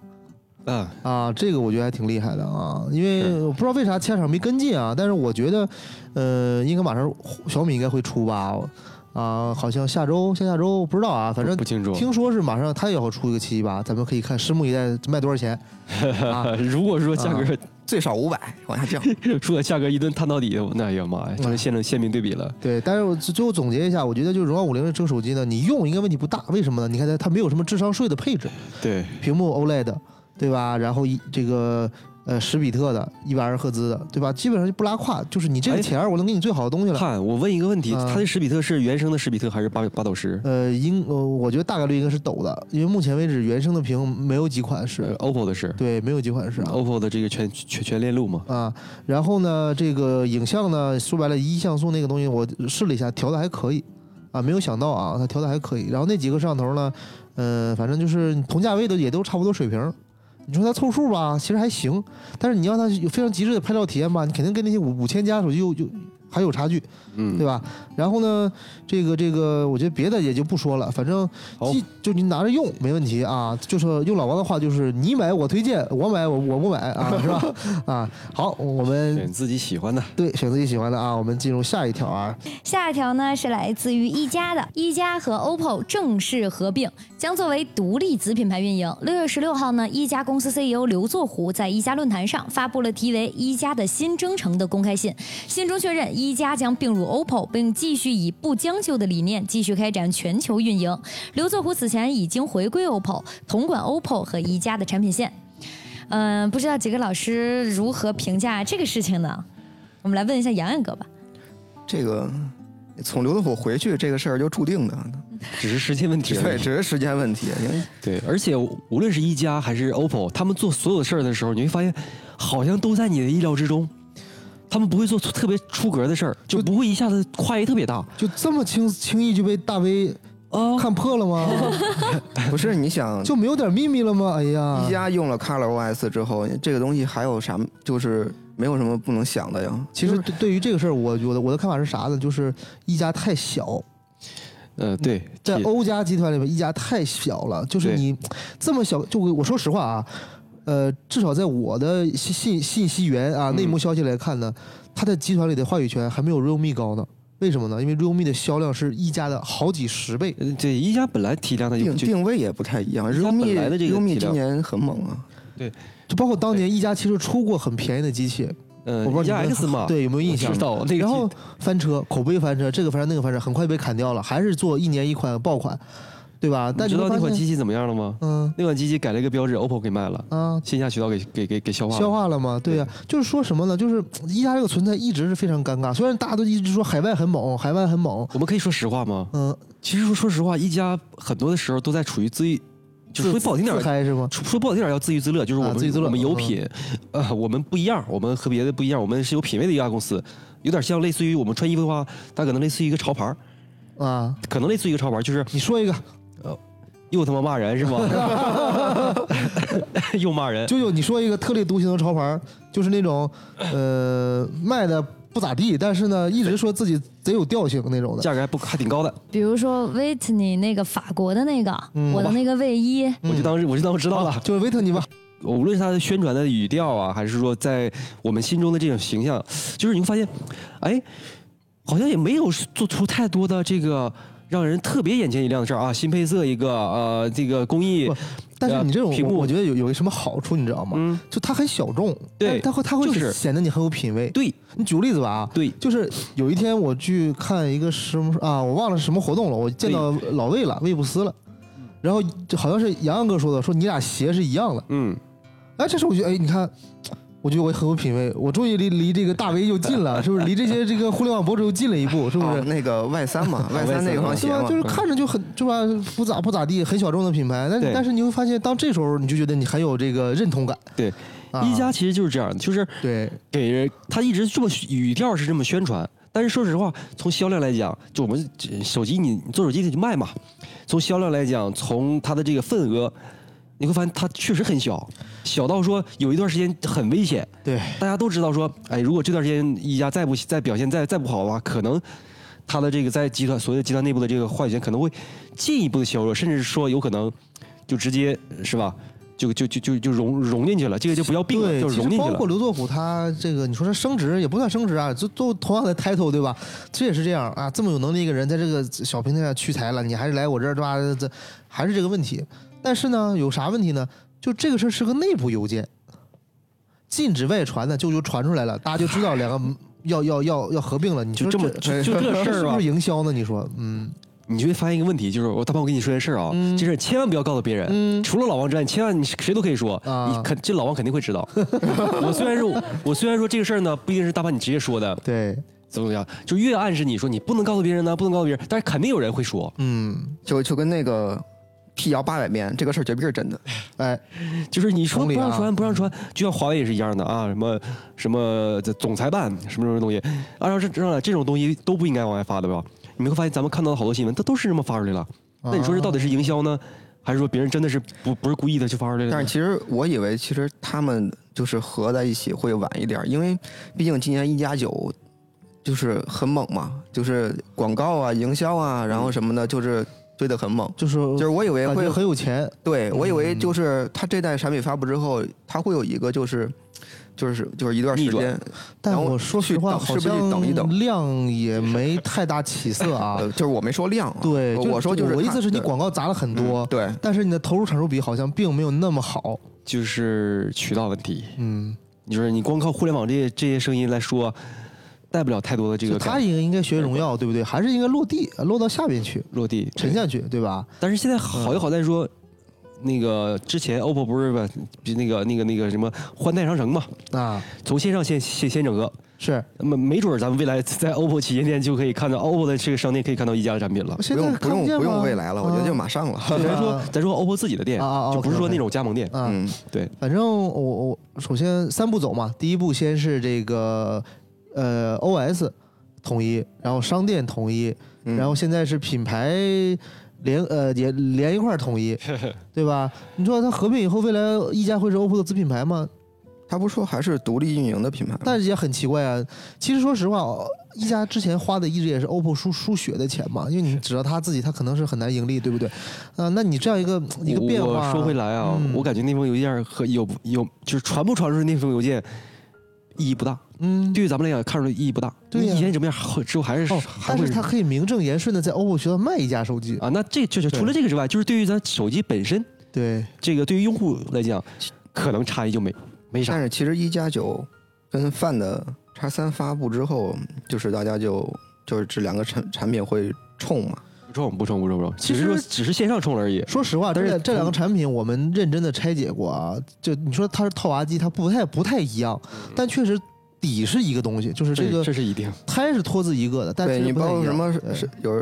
嗯，
啊，这个我觉得还挺厉害的啊，因为我不知道为啥前场没跟进啊，但是我觉得，呃，应该马上小米应该会出吧，啊，好像下周下下周不知道啊，反正
不清楚。
听说是马上他也要出一个七七八，咱们可以看，拭目以待，卖多少钱 啊？
如果说价格
最少五百往下降，
如果价格一顿探到底，那哎呀妈呀，真是鲜明鲜明对比了。
对，但是我最后总结一下，我觉得就是荣耀五零这个手机呢，你用应该问题不大，为什么呢？你看它它没有什么智商税的配置，
对，
屏幕 OLED，对吧？然后一这个呃十比特的，一百二十赫兹的，对吧？基本上就不拉胯，就是你这个
哎
钱儿，我能给你最好的东西了。
看我问一个问题，
啊
它的十比特是原生的十比特还是八八斗十？
呃，应呃，我觉得大概率应该是抖的，因为目前为止原生的屏没有几款
呃
是
，，OPPO 的是
对，没有几款是啊。
，OPPO 的这个全全全链路嘛。
啊，然后呢，这个影像呢，说白了，一像素那个东西我试了一下，调的还可以，啊，没有想到啊，它调的还可以。然后那几个摄像头呢，呃，反正就是同价位的也都差不多水平。你说它凑数吧，其实还行，但是你要它有非常极致的拍照体验吧，你肯定跟那些五五千加手机又又还有差距，
嗯，
对吧？然后呢，这个这个，我觉得别的也就不说了，反正
好
既就你拿着用没问题啊。就是用老王的话，就是你买我推荐，我买我我不买啊，是吧？啊，好，我们
选自己喜欢的。
对选自己喜欢的啊，我们进入下一条啊。
下一条呢是来自于一加的，一加和 OPPO 正式合并，将作为独立子品牌运营。六月十六号呢，一加公司 CEO 刘作虎在一加论坛上发布了题为“一加的新征程”的公开信，信中确认一加将并入 OPPO，并继续以不将就的理念继续开展全球运营。刘作虎此前已经回归 OPPO，统管 OPPO 和一加的产品线。嗯、不知道几个老师如何评价这个事情呢？我们来问一下杨洋哥吧。
这个从刘德虎回去这个事儿就注定的，
只是时间问题
对，只是时间问题。因为
对，而且无论是一加还是 OPPO，他们做所有的事儿的时候，你会发现，好像都在你的意料之中。他们不会做特别出格的事儿，就不会一下子跨越特别大
就这么轻轻易就被大 V
啊。
看破了吗？
不是你想，
就没有点秘密了吗？哎呀
一，加用了 Color OS 之后，这个东西还有啥？就是没有什么不能想的呀。
其实对对于这个事儿，我我的我的看法是啥呢？就是一加太小，
呃，对，
在欧家集团里面，一加太小了，就是你这么小，就我我说实话啊，呃，至少在我的信信信息源啊内幕消息来看呢，它在集团里的话语权还没有 realme 高呢。为什么呢？因为 realme 的销量是一加的好几十倍。
呃对一加本来体量的就
定定位也不太一样。realme
来的这个
realme 今年很猛啊，对
就包括当年一加其实出过很便宜的机器，
呃
我不知道
X 嘛，
对有没有印象
知道那个
然后翻车，口碑翻车，这个翻车那个翻车，很快被砍掉了，还是做一年一款爆款，对吧？但
你知道那款机器怎么样了吗？
嗯
那款机器改了一个标志，OPPO 给卖了，
啊，
线下渠道给给给给消化了。
消化了吗？对呀、就是说什么呢？就是一加这个存在一直是非常尴尬。虽然大家都一直说海外很猛，海外很猛，
我们可以说实话吗？
嗯，
其实说说实话，一加很多的时候都在处于自愈，就说不好听点儿，
自嗨是吗？
说说不好听点儿叫自娱自乐，就是我们、
啊自娱自乐
我们有
嗯
品，呃，我们不一样，我们和别的不一样，我们是有品位的一家公司，有点像类似于我们穿衣服的话，它可能类似于一个潮牌儿，
啊，
可能类似于一个潮牌儿，就是
你说一个，
又他妈骂人是吗？又骂人，
舅舅，你说一个特立独行的潮牌，就是那种呃卖的不咋地，但是呢一直说自己贼有调性那种的。
价格还不还挺高的，
比如说维特尼那个法国的那个，
嗯
我的那个卫衣，
我就当我就当知道了。
就是维特尼吧，
无论是它的宣传的语调啊，还是说在我们心中的这种形象，就是你会发现，哎，好像也没有做出太多的这个让人特别眼前一亮的事儿啊，新配色一个，呃，这个工艺，
但是你这种
屏幕。
我我觉得有有一个什么好处，你知道吗？
嗯，
就它很小众，
对
它会它会
就是。
显得你很有品位。
对。
你举个例子吧啊，
对，
就是有一天我去看一个什么啊，我忘了是什么活动了，我见到老魏了，魏布斯了，然后就好像是洋洋哥说的，说你俩鞋是一样的。
嗯，
哎，这时候我觉得，哎，你看，我觉得我很有品位，我终于离离这个大 V 又近了，是不是？离这些这个互联网博主又近了一步，是不是？
哦那个 Y 三嘛，Y 三那双鞋
对吧？
嘛，
就是看着就很，是吧？不咋不咋地，很小众的品牌，但
对
但是你会发现，当这时候你就觉得你很有这个认同感。
对，
啊
一加其实就是这样的，就是
对
给人他一直这么语调是这么宣传，但是说实话，从销量来讲，就我们手机你你做手机得去卖嘛，从销量来讲，从它的这个份额，你会发现它确实很小，小到说有一段时间很危险，
对，
大家都知道说，哎，如果这段时间一家再不再表现再再不好的话，可能他的这个在集团所谓的集团内部的这个话语权可能会进一步的削弱，甚至说有可能就直接是吧，就就就就就融融进去了，这个就不要病了，就融进去了。
包括刘作虎他这个，你说他升职也不算升职啊，就都同样的 title 对吧？这也是这样啊，这么有能力一个人，在这个小平台上屈才了，你还是来我这儿对吧？这还是这个问题。但是呢，有啥问题呢？就这个事儿是个内部邮件，禁止外传的，就就传出来了，大家就知道两个 要要要要合并了。你
就这么就就这 事儿吧
是不是营销呢？你说，嗯。
你就会发现一个问题，就是我大胖，我跟你说件事儿啊，
嗯。
这事儿千万不要告诉别人，
嗯。
除了老王之外，你千万你谁都可以说，
啊。
你肯这老王肯定会知道。我虽然说，我虽然说这个事儿呢，不一定是大胖你直接说的，
对，
怎么怎么样，就越暗示你说你不能告诉别人呢，不能告诉别人，但是肯定有人会说，
嗯，
就就跟那个辟谣八百遍，这个事儿绝逼是真的。
哎，
就是你说不让传不让传，就像华为也是一样的啊，什么什么总裁办什么什么东西，按照这这这种东西都不应该往外发的吧？你们会发现咱们看到的好多新闻，它都是这么发出来了。那你说这到底是营销呢，还是说别人真的是不不是故意的就发出来的？
但是其实我以为，其实他们就是合在一起会晚一点儿，因为毕竟今年一加九就是很猛嘛，就是广告啊、营销啊，然后什么的，就是堆得很猛。
就是
就是我以为会
很有钱，
对我以为就是它这代产品发布之后，它会有一个就是就是就是一段时
逆转
间，
但我说实话，
是不是
好像
等一等
量也没太大起色啊。
呃，就是我没说量啊，
对，
我我说就是
我意思是你广告砸了很多，
对，
但是你的投入产出比好像并没有那么好。
就是渠道问题。
嗯，
就是你光靠互联网这些这些声音来说，带不了太多的这个感
他应该应该学荣耀，对不对？还是应该落地，落到下边去，
落地
沉下去，对吧？
但是现在好就好在说，那个之前 OPPO 不是吧，比那个那个那个什么换代商城嘛，
啊，
从线上先先先整个，
是。
那么没准儿咱们未来在 OPPO 旗舰店就可以看到 OPPO 的这个商店可以看到一家的产品了。
现在
不用不用不用未来了，我觉得就马上了。
对
咱说
啊
咱说 OPPO 自己的店
啊啊啊，
就不是说那种加盟店。
啊，
嗯，
对，
反正我我首先三步走嘛，第一步先是这个呃 OS 统一，然后商店统一，
嗯
然后现在是品牌连呃也连一块儿统一，对吧？你说它合并以后，未来一加会是 OPPO 的子品牌吗？
他不说还是独立运营的品牌吗，
但是也很奇怪啊。其实说实话，哦一加之前花的一直也是 OPPO 输输血的钱嘛，因为你知道他自己，他可能是很难盈利，对不对？啊、那你这样一个一个变化，
我说回来啊，
嗯
我感觉那封邮件和有有就是传不传出去那封邮件意义不大，
嗯，
对于咱们来讲看出来意义不大。
对呀
以前怎么样，之后还是
哦，
还会
但是它可以名正言顺的在 OPPO 渠道卖一家手机，
啊，那这就是除了这个之外，就是对于咱手机本身，
对，
这个对于用户来讲，可能差异就没没啥
但。是其实一加九跟 Find X 三发布之后，就是大家就就是这两个产产品会冲嘛。
不冲不冲不冲不冲，
其实
只是说只是线上冲了而已。
说实话，
但是
这这两个产品我们认真的拆解过啊，就你说它是套娃机，它不太不太一样，但确实底是一个东西，就是这
这
个
这是一定。
胎是托字一个的，但
是你包括什么是有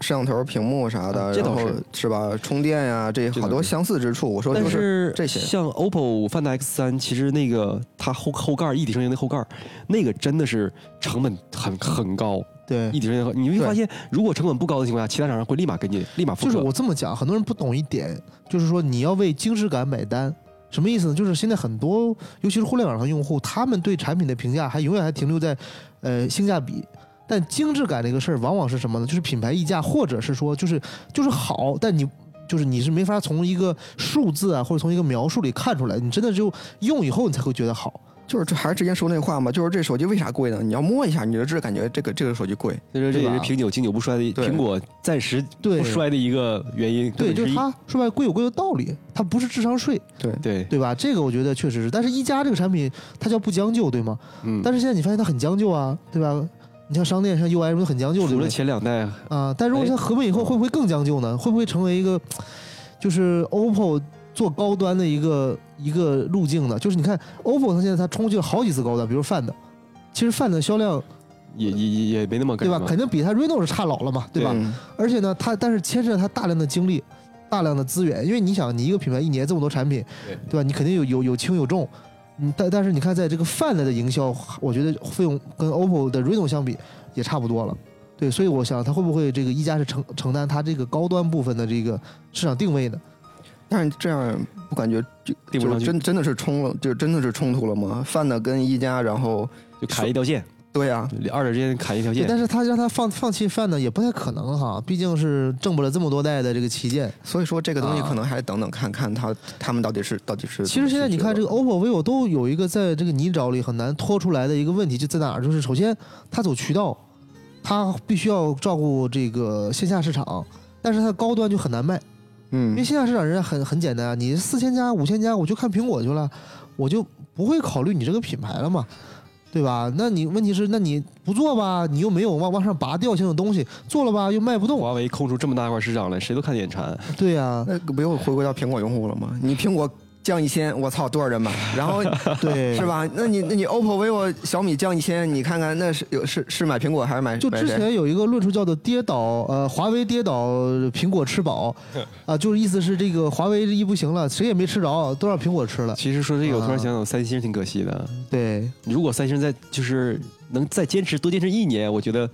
摄像头、屏幕啥的，然后
啊这倒是
是吧？充电呀，这好多相似之处。我说
但
就是这些。
像 OPPO Find X 三，其实那个它后后盖一体成型的后盖，那个真的是成本很很高。
对
一。体成型的，你会发现，如果成本不高的情况下，其他厂商会立马跟进，立马复
就是。我这么讲，很多人不懂一点，就是说你要为精致感买单。什么意思呢？就是现在很多，尤其是互联网上用户，他们对产品的评价还永远还停留在，呃，性价比。但精致感这个事儿，往往是什么呢？就是品牌溢价，或者是说，就是就是好，但你就是你是没法从一个数字啊，或者从一个描述里看出来，你真的只有用以后你才会觉得好。
就是这还是之前说那话嘛，就是这手机为啥贵呢？你要摸一下，你就知道感觉这个这个手机贵。
所以说这也是苹久经久不衰的苹果暂时
对
不衰的一个原因。
对，就是
是
它说白了贵有贵的道理，它不是智商税，
对，
对，
对吧？这个我觉得确实是，但是一加这个产品它叫不将就，对吗？
嗯，
但是现在你发现它很将就啊，对吧？你像商店像 UI 什么都很将就，对
除了？前两代，
啊，但如果
哎
像合并以后，会不会更将就呢？会不会成为一个就是 OPPO 做高端的一个一个路径呢？就是你看 OPPO 它现在它冲击了好几次高端，比如 Find，其实 Find 的销量
也也也也没那么
对吧，肯定比它 Reno 是差老了嘛，对吧？
嗯
而且呢，它但是牵涉它大量的精力、大量的资源，因为你想，你一个品牌一年这么多产品，
对
对吧？你肯定有有有轻有重，嗯，但但是你看，在这个 Find 的营销，我觉得费用跟 OPPO 的 Reno 相比也差不多了。对，所以我想它会不会这个一加是承承担它这个高端部分的这个市场定位呢？
但是这样不感觉就就真真的是冲了，就真的是冲突了吗？Find 跟一加，然后
就砍一条线，
对啊，
二者之间砍一条，线。
但是他让他放放弃 Find 也不太可能哈，毕竟是挣不了这么多代的这个旗舰。
所以说这个东西
啊
可能还等等看看他他们到底是到底是。
其实现在你看这个
个
，OPPO、vivo 都有一个在这个泥沼里很难拖出来的一个问题，就在哪儿？就是首先它走渠道，它必须要照顾这个线下市场，但是它的高端就很难卖，因为
嗯，
线下市场人家很很简单啊，你四千家、五千家，我就看苹果去了，我就不会考虑你这个品牌了嘛。对吧？那你问题是，那你不做吧，你又没有往往上拔调性的东西；做了吧，又卖不动。
华为空出这么大一块市场来，谁都看眼馋。
对呀、
那不又回归到苹果用户了吗？你苹果降一千，我操，多少人买？然后
对，
是？吧？那你那你 OPPO、vivo、小米降一千，你看看那是有是是买苹果还是买
就之？前有一个论述叫做“跌倒”，呃，华为跌倒，苹果吃饱，啊，就是意思是这个华为一不行了，谁也没吃着，都让苹果吃了。
其实说这个，我突然
啊
想想，三星挺可惜的。
对，
如果三星再就是能再坚持多坚持一年，我觉得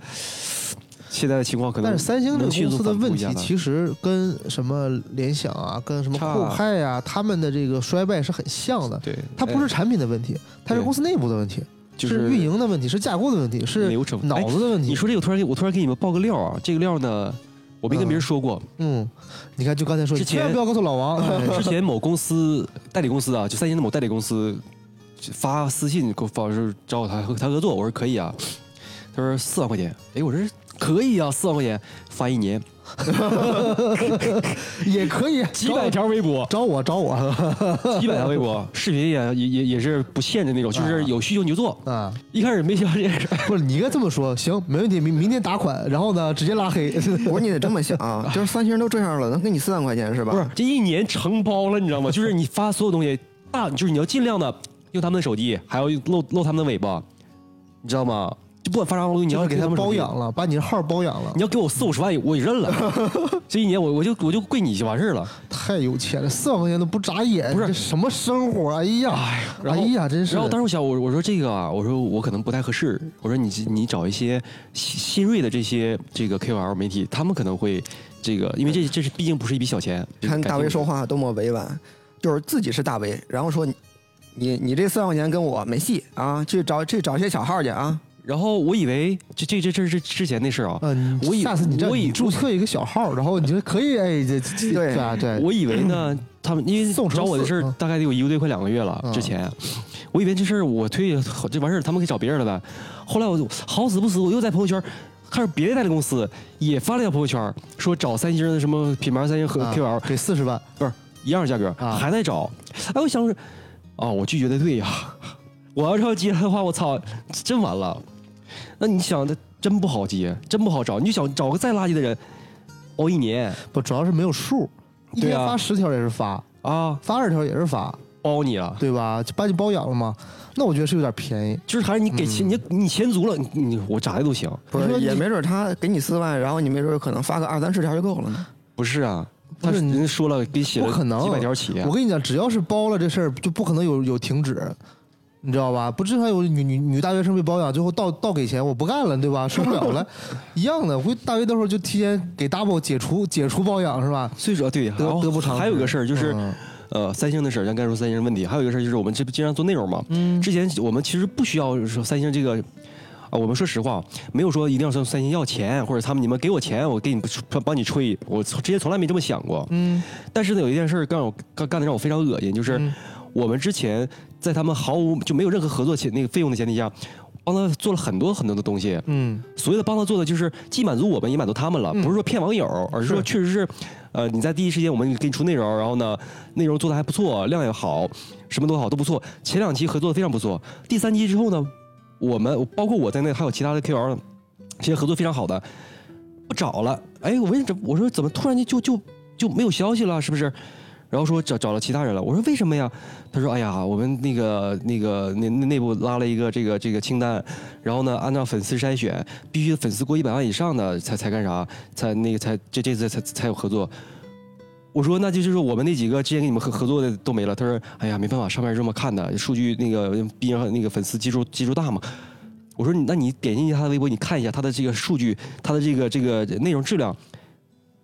现在的情况可能
但是三星这个公司的问题其实跟什么联想啊，跟什么酷派啊，他们的这个衰败是很像的。
对，
它不是产品的问题，它是公司内部的问题，
就是
运营的问题，是架构的问题，是
流程
脑子的问题。
你说这个，突然给我突然给你们爆个料啊！这个料呢，我没跟别人说过。
嗯，你看，就刚才说，
之前
千万不要告诉老王。哎
之前某公司代理公司啊，就三星的某代理公司发私信给我发说找我谈和他合作，我说可以啊。他说四万块钱，哎，我说可以啊，四万块钱发一年，
也可以，
几百条微博，
找我找我
几百条微博，视频也也也也是不限制那种，就是有需求你就做。
啊！
一开始没想这件事，
不是，你应该这么说，行，没问题，明明天打款，然后呢，直接拉黑。
不是你得这么想啊，就是三星都这样了，能给你四万块钱是吧？
不是这一年承包了，你知道吗？就是你发所有东西，大就是你要尽量的用他们的手机，还要露露他们的尾巴，你知道吗？就不管发啥东西，你要
给他
们
包养了，把你的号包养了
你，要给我四五十万，我也认了。这一年我我就我就跪你就完事儿了。
太有钱了，四万块钱都不眨眼，
不是
这什么生活？哎呀，哎呀，真是。
然后当时我想，我我说这个啊，我说我可能不太合适。我说你你找一些新新锐的这些这个 KOL 媒体，他们可能会这个，因为这这是毕竟不是一笔小钱。
看大
为
说话多么委婉，就是自己是大威然后说你你你这四万块钱跟我没戏啊，去找去找些小号去啊。
然后我以为这这这这是之前的事儿啊，
嗯，
我以
下次你这样
我以
注册一个小号，然后你觉得可以哎，这这
对
啊对，
我以为呢，他们因为找我的事大概得有一个多快两个月了
嗯
之前，我以为这事儿我推这完事儿，他们可以找别人了呗。后来我好死不死，我又在朋友圈看着别的代理公司也发了条朋友圈，说找三星的什么品牌三星和
啊
KOL，、
给四十万，
不是一样的价格，
啊。
还在找。哎，我想着，啊，我拒绝的对呀，我要是要接的话，我操，真完了。那你想的真不好接，真不好找。你就想找个再垃圾的人，熬一年
不主要是没有数，一天发十条也是发，
啊，
发二十条也是发，
包你了。
对吧？就把你包养了嘛，那我觉得是有点便宜。
就是还是你给钱，你你钱足了，你你我咋的都行。
不是，
说
也没准他给你四万，然后你没准可能发个二三十条就够了呢。
不是啊，他
不是
您说了，给写了
不可能
几百条企业
我，跟你讲，只要是包了这事儿，就不可能有有停止，你知道吧？不至还有女女女大学生被包养，最后倒倒给钱，我不干了，对吧？受不了了，一样的。我大学到时候就提前给 double 解除解除包养是吧？
最主要对，
得得不偿失
还有一个事儿就是
嗯，
呃，三星的事儿，咱该说三星的问题，还有一个事儿就是我们这不经常做内容嘛，
嗯
之前我们其实不需要说三星这个。啊，我们说实话，没有说一定要向三星要钱，或者他们你们给我钱，我给你帮帮你吹，我之前从来没这么想过。
嗯
但是呢，有一件事儿干我干干的让我非常恶心，就是
嗯
我们之前在他们毫无就没有任何合作前那个费用的前提下，帮他做了很多很多的东西。
嗯，
所谓的帮他做的，就是既满足我们，也满足他们了，
嗯
不是说骗网友，而是说确实是，呃，你在第一时间我们给你出内容，然后呢，内容做的还不错，量也好，什么都好都不错。前两期合作的非常不错，第三期之后呢，我们包括我在内，还有其他的 KOL，其实合作非常好的，不找了。哎，我问这，我说怎么突然间就就就没有消息了，是不是？然后说找找了其他人了，我说为什么呀？他说：“哎呀，我们那个那个内内部拉了一个这个这个清单，然后呢，按照粉丝筛选，必须粉丝过一百万以上的才才干啥，才那个才这这次才才有合作。”我说：“那就是说我们那几个之前跟你们合合作的都没了。”他说：“哎呀，没办法，上面是这么看的，数据那个毕竟那个粉丝基数基数大嘛。”我说：“那你点进去他的微博，你看一下他的这个数据，他的这个这个内容质量。”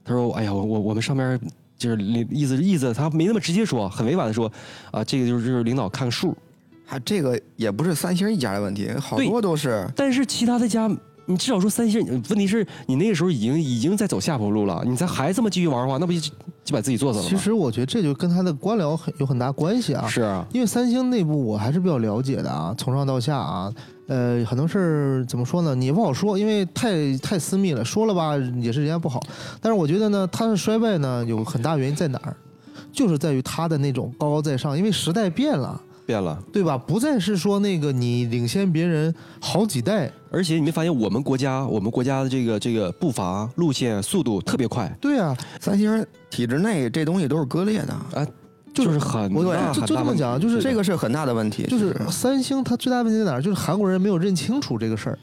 他说：“哎呀，我我我们上面就是意思意思，他没那么直接说，很委婉的说，啊，这个就是就是领导看数。
还这个也不是三星一家的问题，好多都是。
但是其他的家，你至少说三星，问题是你那个时候已经已经在走下坡路了，你再还这么继续玩的话，那不就就把自己做死了吗？
其实我觉得这就跟他的官僚很有很大关系啊。
是啊，
因为三星内部我还是比较了解的啊，从上到下啊，呃，很多事儿怎么说呢，你也不好说，因为太太私密了，说了吧也是人家不好。但是我觉得呢，它的衰败呢有很大原因在哪儿，就是在于他的那种高高在上，因为时代变了，
变了。
对吧？不再是说那个你领先别人好几代，
而且你没发现我们国家我们国家的这个这个步伐、路线、速度特别快，
对啊，
三星体制内这东西都是割裂的啊，
就是很
我
大
就就这么讲就是
这个是很大的问题。
就是三星它最大问题在哪儿？就是韩国人没有认清楚这个事儿。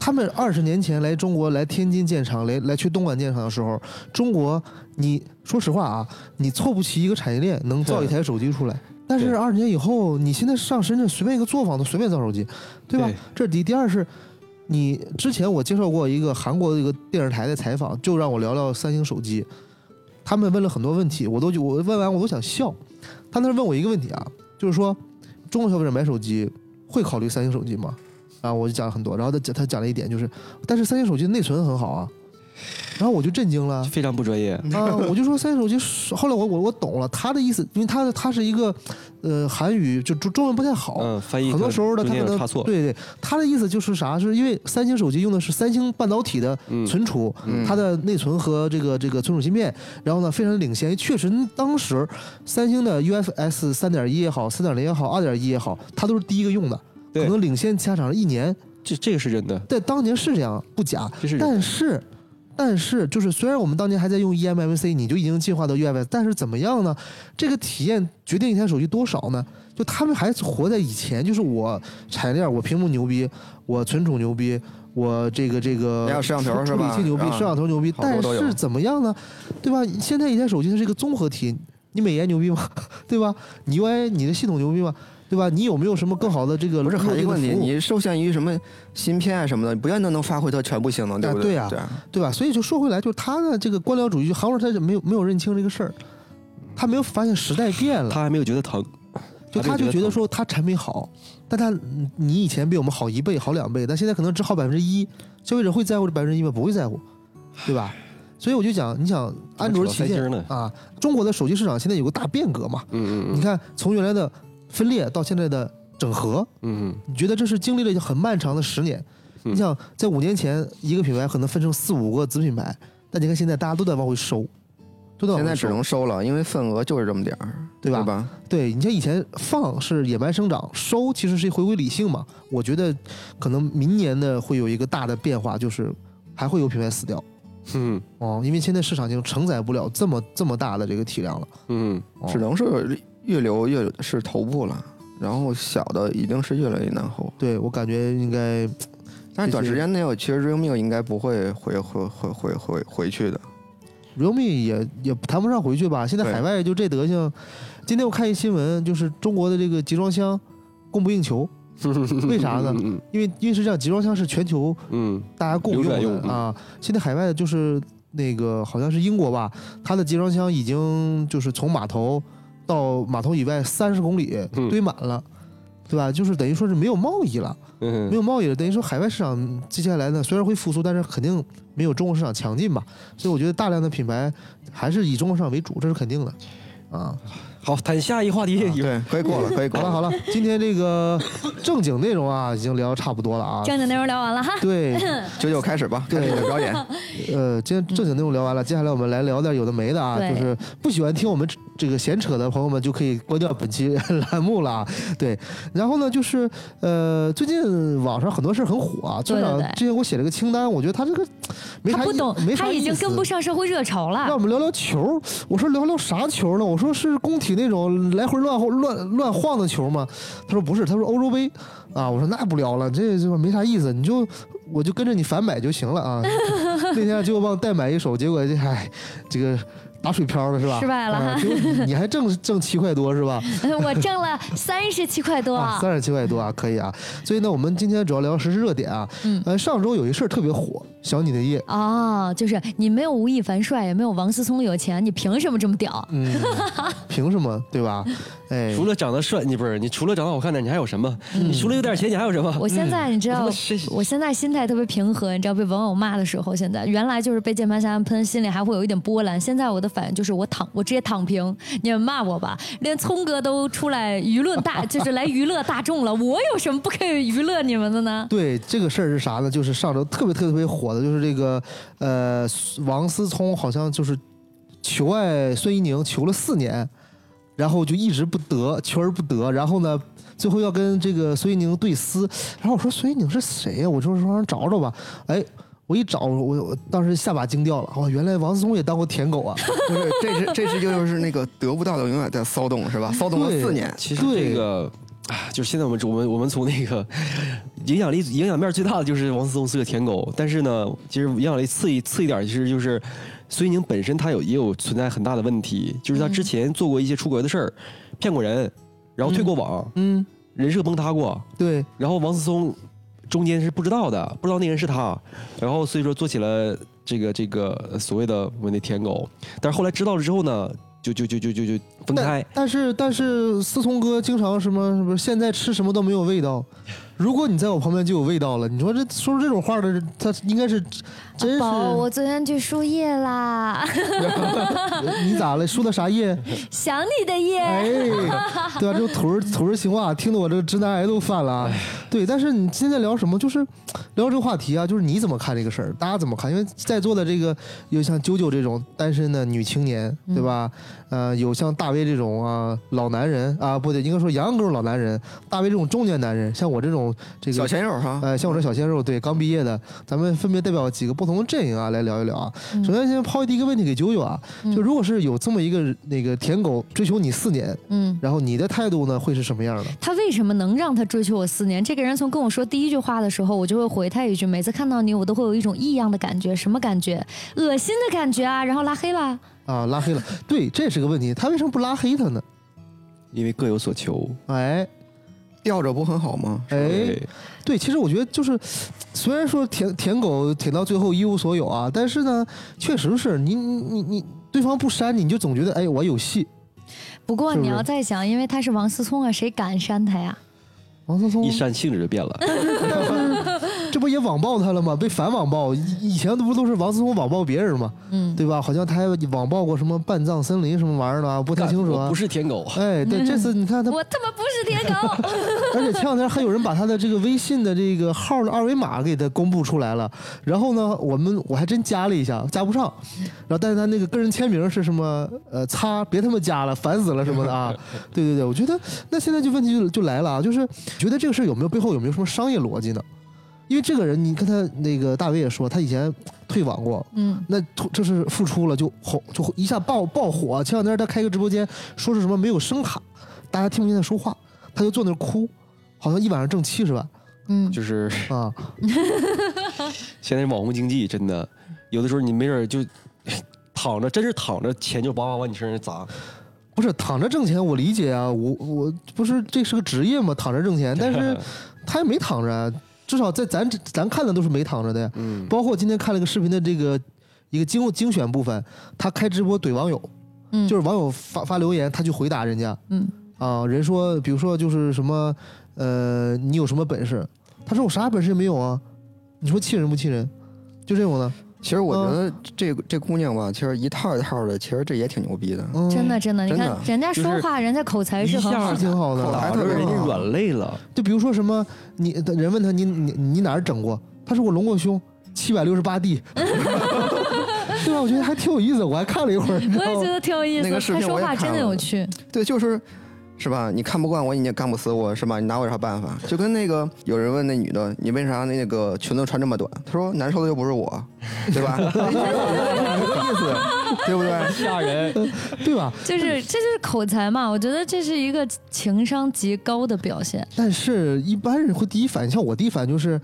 他们二十年前来中国、来天津建厂、来来去东莞建厂的时候，中国，你说实话啊，你凑不齐一个产业链能造一台手机出来。但是二十年以后，你现在上深圳随便一个作坊都随便造手机，对吧？
对
这是第一。第二是，你之前我接受过一个韩国的一个电视台的采访，就让我聊聊三星手机。他们问了很多问题，我都我问完我都想笑。他那儿问我一个问题啊，就是说中国消费者买手机会考虑三星手机吗？啊，我就讲了很多，然后他讲他讲了一点就是，但是三星手机内存很好啊，然后我就震惊了。
非常不专业。
啊，我就说三星手机，后来我我我懂了他的意思，因为他他是一个，呃，韩语就中中文不太好，
嗯，翻译
很多时候呢，他可能
差错。
对对，他的意思就是啥？是因为三星手机用的是三星半导体的
嗯
存储，
嗯
它的内存和这个这个存储芯片，然后呢非常领先。确实，当时三星的 UFS 三点一也好，四点零也好，二点一也好，它都是第一个用的，可能领先其他厂商一年。
这这个是真的，
在当年是这样，不假。
这是
但是，但是就是虽然我们当年还在用 E eMMC，你就已经进化到 UFS，但是怎么样呢？这个体验决定一台手机多少呢？就他们还活在以前，就是我产业链，我屏幕牛逼，我存储牛逼，我这个这个
还有摄像头是
处理器牛逼，
啊
摄像头牛逼，但是怎么样呢？对吧？现在一台手机它是一个综合体，你美颜牛逼吗？对吧？你 UI 你的系统牛逼吗？对吧？你有没有什么更好的这个
不是还有一个问题，你受限于什么芯片啊什么的，不见得能发挥它全部性能，对不对？
对啊
对啊，
对吧？所以就说回来，就是他的这个官僚主义，韩国人他就没有没有认清这个事儿，他没有发现时代变了，
他还没有觉得疼。
就他就觉得说他产品好，但他嗯你以前比我们好一倍、好两倍，但现在可能只好百分之一，消费者会在乎这百分之一吗？不会在乎，对吧？所以我就讲，你想安卓旗舰啊，中国的手机市场现在有个大变革嘛？
嗯嗯
你看从原来的分裂到现在的整合，
嗯。嗯
你觉得这是经历了很漫长的十年？
嗯。
你想，在五年前，一个品牌可能分成四五个子品牌，但你看现在大家都在往回收，都在往回收
现在只能收了，因为份额就是这么点儿，
对吧？
对吧？
对你像以前放是野蛮生长，收其实是回归理性嘛。我觉得可能明年的会有一个大的变化，就是还会有品牌死掉。
嗯。
哦，因为现在市场已经承载不了这么这么大的这个体量了。
嗯，
哦。
只能是越流越是头部了，然后小的已经是越来越难后。
对我感觉应该
但是短时间内，我其实 realme 应该不会回回回回回回去的。
realme 也也谈不上回去吧。现在海外就这德行。今天我看一新闻，就是中国的这个集装箱供不应求，为啥呢？
嗯
因为因为是这样，集装箱是全球
嗯
大家共用的啊。现在海外的就是那个好像是英国吧，它的集装箱已经就是从码头到码头以外三十公里
嗯
堆满了。对吧？就是等于说是没有贸易了，
嗯
没有贸易了，等于说海外市场接下来呢，虽然会复苏，但是肯定没有中国市场强劲吧。所以我觉得大量的品牌还是以中国市场为主，这是肯定的，啊。
好，谈下一个话题。
对，可以过了，可以过
好了好了，今天这个正经内容啊，已经聊得差不多了啊。
正经内容聊完了哈。
对，
九九开始吧，开始你的表演。
呃，今天正经内容聊完了，接下来我们来聊点有的没的啊，
对
就是不喜欢听我们这个闲扯的朋友们就可以关掉本期栏目了啊。对，然后呢，就是呃，最近网上很多事儿很火啊，村长
对对对
之前给我写了个清单，我觉得他这个没啥
他不懂
没，啥
他已经跟不上社会热潮了。
让我们聊聊球，我说聊聊啥球呢？我说是工体那种来回乱乱乱晃的球吗？他说不是，他说欧洲杯啊。我说那不聊了，这这没啥意思，你就我就跟着你反买就行了啊。那天就忘代买一手，结果这还，这个打水漂了是吧？
失败了哈
啊你你还挣挣七块多是吧？
我挣了三十七块多。
啊，三十七块多啊，可以啊。所以呢，我们今天主要聊时事热点啊。
嗯
呃，上周有一事儿特别火，想你的夜。
哦，就是你没有吴亦凡帅，也没有王思聪有钱，你凭什么这么屌？
嗯，凭什么对吧？哎，
除了长得帅，你不是你除了长得好看点，你还有什么？你除了有点钱，你还有什么？
我现在你知道
我
现在心态特别平和，你知道被网友骂的时候，现在原来就是被键盘侠喷，心里还会有一点波澜。现在我的反应就是我躺，我直接躺平，你们骂我吧，连聪哥都出来舆论大，就是来娱乐大众了，我有什么不可以娱乐你们的呢？
对这个事儿是啥呢？就是上周特别特别特别火的，就是这个呃，王思聪好像就是求爱孙一宁求了四年，然后就一直不得，求而不得，然后呢，最后要跟这个孙一宁对撕，然后我说孙一宁是谁呀、我就说让找找吧，哎。我一找，我我当时下巴惊掉了，哦，原来王思聪也当过舔狗啊！
不是，这是这是就是那个得不到的永远在骚动是吧？骚动了四年，
其实
对
这个啊，就是现在我们我们我们从那个影响力影响面最大的就是王思聪是个舔狗，但是呢，其实影响力次一次一点，其实就是孙一宁本身他有也有存在很大的问题，就是他之前做过一些出格的事儿，骗过人，然后退过网，
嗯，
人设崩塌过，
对，
然后王思聪中间是不知道的，不知道那人是他，然后所以说做起了这个这个所谓的我那舔狗，但是后来知道了之后呢，就就就就就就分开。
但是但是思聪哥经常什么什么，现在吃什么都没有味道。如果你在我旁边就有味道了，你说这说出这种话的人，他应该是真是、
宝，我昨天去输液啦，
你咋了？输的啥液？
想你的液。
哎，对吧？这个土儿土儿情话，听得我这个直男癌都犯了啊。对，但是你现在聊什么？就是 聊这个话题啊，就是你怎么看这个事儿？大家怎么看？因为在座的这个有像九九这种单身的女青年，对吧？呃，有像大威这种啊老男人啊，不对，应该说杨哥老男人，大威这种中年男人，像我这种这个
小鲜肉哈。
呃，像我这小鲜肉，对，刚毕业的，咱们分别代表几个不同的阵营啊，来聊一聊啊。首先，先抛第一个问题给九九啊，就如果是有这么一个那个舔狗追求你四年，
嗯，
然后你的态度呢会是什么样的？
他为什么能让他追求我四年？这个人从跟我说第一句话的时候，我就会回他一句：每次看到你，我都会有一种异样的感觉，什么感觉？恶心的感觉啊！然后拉黑了。
啊，拉黑了，对，这也是个问题，他为什么不拉黑他呢？
因为各有所求。
哎
吊着不很好吗？
哎，对，其实我觉得就是，虽然说舔舔狗舔到最后一无所有啊，但是呢，确实是你你你你对方不删你，你就总觉得哎我有戏。
不过你要再想，因为他是王思聪啊，谁敢删他呀？
王思聪
一删性质就变了。
网暴他了吗？被反网暴，以以前不都是王思聪网暴别人吗？
嗯，
对吧？好像他还网暴过什么半藏森林什么玩意儿的啊，不太清楚啊
不。是舔狗，
哎，对，这次你看他，
我他妈不是舔狗。
而且前两天还有人把他的这个微信的这个号的二维码给他公布出来了。然后呢，我们我还真加了一下，加不上。然后但是他那个个人签名是什么？呃，擦，别他妈加了，烦死了什么的啊！对对对，我觉得那现在就问题就就来了啊，就是觉得这个事儿有没有背后有没有什么商业逻辑呢？因为这个人，你看他那个大伟也说，他以前退网过，
嗯，
那突这是复出了就红，就一下爆爆火。前两天他开个直播间，说是什么没有声卡，大家听不见他说话，他就坐那儿哭，好像一晚上挣七十万
嗯，
就是
啊。
现在网红经济真的，有的时候你没准就躺着，真是躺着，钱就叭叭往你身上砸。
不是躺着挣钱，我理解啊，我我不是这是个职业嘛，躺着挣钱，但是 他也没躺着啊，至少在咱咱看的都是没躺着的呀。
嗯，
包括今天看了个视频的这个一个精精选部分，他开直播怼网友，
嗯。
就是网友发发留言，他去回答人家，
嗯。
啊，人说比如说就是什么，呃，你有什么本事？他说我啥本事也没有啊，你说气人不气人？就这种的，
其实我觉
嗯
得这个这姑娘吧，其实一套一套的，其实这也挺牛逼的。
嗯
真的真的，你看
的
人家说
就是
话，人家口才是很好
下
的。
挺好的，
打着人家软肋了。
就比如说什么，你人问他你你你哪儿整过？他说我隆过胸，七百六十八 D，对吧？我觉得还挺有意思，我还看了一会儿。你知
我也觉得挺有意思，
那个视
他
频我也看
说话真的有
了
趣。
对，就是是吧？你看不惯我，你也干不死我，是吧？你拿我有啥办法？就跟那个有人问那女的，你为啥那个裙子穿这么短？她说难受的又不是我，对吧？意 思，对不对？
吓人，
对吧？
就是这就是口才嘛，我觉得这是一个情商极高的表现。
但是一般人会第一反应，像我第一反应就是。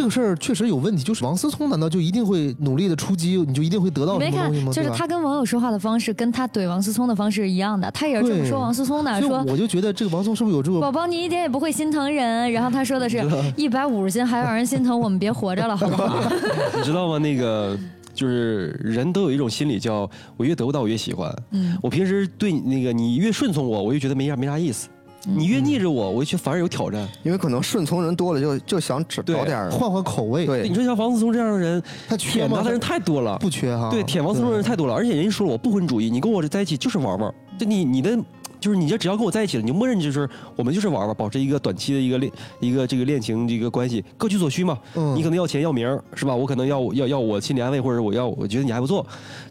这个事儿确实有问题，就是王思聪难道就一定会努力的出击，你就一定会得到
你没看
什么东西吗？，
就是他跟网友说话的方式，跟他怼王思聪的方式一样的，他也是这么说王思聪的，说
我就觉得这个王思聪是不是有这个
宝宝你一点也不会心疼人，然后他说的是一百五十斤还让人心疼，我们别活着了，好不好？
你知道吗？那个就是人都有一种心理，叫我越得不到我越喜欢。
嗯，
我平时对那个你越顺从我，我就觉得没啥没啥意思；你越逆着我，我就觉反而有挑战。
因为可能顺从人多了就，就想找点儿
换换口味？
对
你说像王思聪这样的人，
他缺吗
舔他的人太多了。
不缺哈。
对，舔王思聪的人太多了，而且人家说了，我不婚主义，你跟我在一起就是玩玩。就你你的就是你这只要跟我在一起了，你就默认就是我们就是玩玩，保持一个短期的一个恋一个这个恋情这个关系，各取所需嘛。
嗯
你可能要钱要名是吧？我可能要要要我心理安慰，或者我要我觉得你还不错，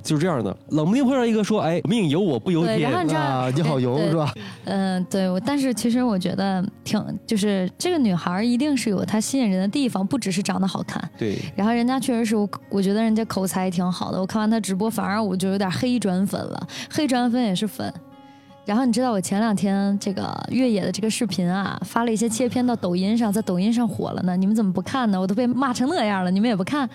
就是这样的。冷不丁碰上一个说，哎，命由我不由天
啊，你好油是吧？
嗯，对，我但是其实我觉得挺，就是这个女孩一定是有她吸引人的地方，不只是长得好看。
对，
然后人家确实是我，我觉得人家口才也挺好的。我看完她直播，反而我就有点黑转粉了，黑转粉也是粉。然后你知道我前两天这个越野的这个视频啊，发了一些切片到抖音上，在抖音上火了呢。你们怎么不看呢？我都被骂成那样了，你们也不看？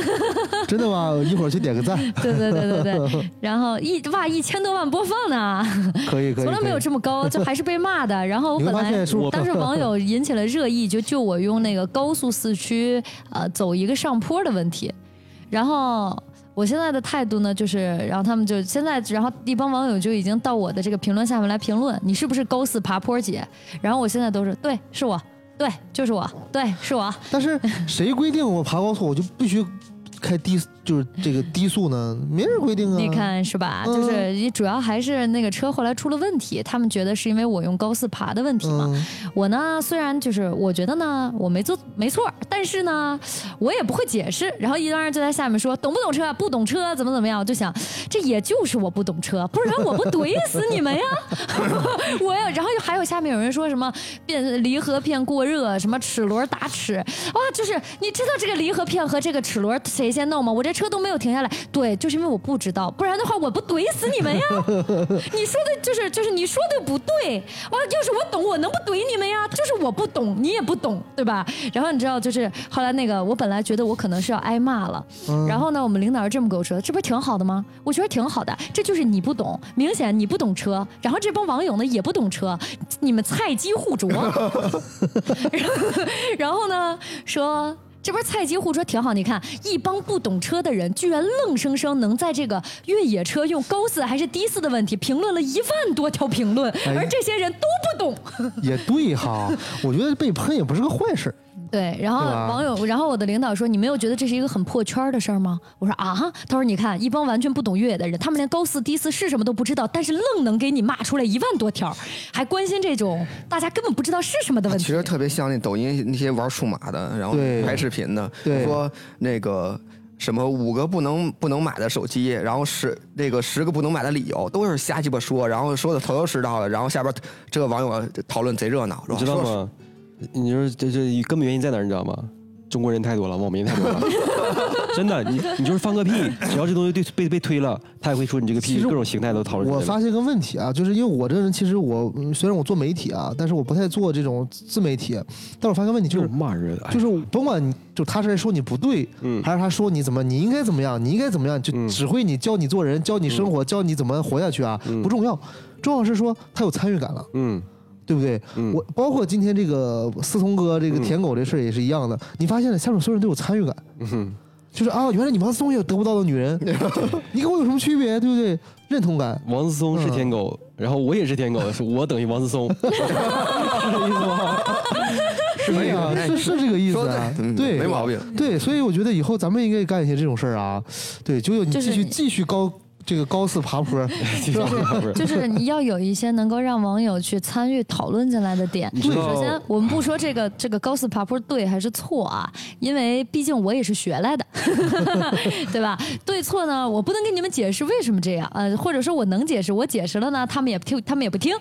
真的吗？一会儿去点个赞，
对对对对对。然后一哇一千多万播放呢。
可以可以。
从来没有这么高，就还是被骂的。然后我 本来当时网友引起了热议，就就我用那个高速四驱呃走一个上坡的问题，然后。我现在的态度呢，就是，然后他们就现在，然后一帮网友就已经到我的这个评论下面来评论，你是不是高四爬坡姐？然后我现在都是对，是我，对，就是我，对，是我，
但是谁规定我爬高速我就必须开低，就是这个低速呢？没人规定啊。
你看是吧？
嗯
就是你主要还是那个车后来出了问题，他们觉得是因为我用高四爬的问题嘛。
嗯，
我呢，虽然就是我觉得呢，我没做没错，但是呢，我也不会解释。然后一帮人就在下面说，懂不懂车？不懂车怎么怎么样？我就想，这也就是我不懂车，不然我不怼死你们呀！我要，然后还有下面有人说什么变离合片过热，什么齿轮打齿，哇，就是你知道这个离合片和这个齿轮谁先弄吗？我这车都没有停下来，对，就是因为我不知道，不然的话我不怼死你们呀！你说的就是就是你说的不对，哇，要是我懂，我能不怼你们呀？就是我不懂，你也不懂，对吧？然后你知道，就是后来那个，我本来觉得我可能是要挨骂了，然后呢，我们领导是这么跟我说的，这不是挺好的吗？我觉得挺好的，这就是你不懂，明显你不懂车，然后这帮网友呢也不懂车，你们菜鸡互啄，然后呢说。这不是菜鸡互车挺好？你看，一帮不懂车的人，居然愣生生能在这个越野车用高四还是低四的问题评论了一万多条评论，
哎
而这些人都不懂。
也对哈，我觉得被喷也不是个坏事。
对，然后网友，然后我的领导说：“你没有觉得这是一个很破圈的事儿吗？”我说：“啊哈。”他说：“你看，一帮完全不懂越野的人，他们连高四低四是什么都不知道，但是愣能给你骂出来一万多条，还关心这种大家根本不知道是什么的问题。
其实特别像那抖音那些玩数码的，然后拍视频的，
对
说那个什么五个不能不能买的手机，然后十那个十个不能买的理由，都是瞎鸡巴说，然后说的头头是道的，然后下边这个网友讨论贼热闹，
你知道
说？
吗？你说这这根本原因在哪儿？你知道吗？中国人太多了，网民太多了。真的，你你就是放个屁，只要这东西对被被推了，他也会说你这个屁，各种形态都讨论。
我发现个问题啊，就是因为我这个人其实我嗯虽然我做媒体啊，但是我不太做这种自媒体，但我发现个问题就
就是是骂人，哎
就是甭管你就他是说你不对，
嗯
还是他说你怎么你应该怎么样，你应该怎么样，就
嗯
指挥你教你做人，教你生活，教你怎么活下去啊，
嗯
不重要，重要是说他有参与感了。
嗯
对不对？
嗯
我包括今天这个思聪哥这个
嗯
舔狗这事儿也是一样的，你发现了，下面所有人都有参与感，
嗯，
就是啊，原来你王思聪也有得不到的女人，你跟我有什么区别？对不对？认同感，
王思聪是舔狗，然后我也是舔狗，是我等于王思聪，是这意思吗？
是这样，是是这个意思啊，
嗯
对，
没毛病。
对，所以我觉得以后咱们应该干一些这种事儿啊。对，九九你继续继续高这个高四爬坡，是吧？
不是
就是你要有一些能够让网友去参与讨论进来的点。首先，我们不说这个这个高四爬坡对还是错啊，因为毕竟我也是学来的，对吧？对错呢，我不能给你们解释为什么这样，呃，或者说我能解释，我解释了呢，他们也不听，他们也不听，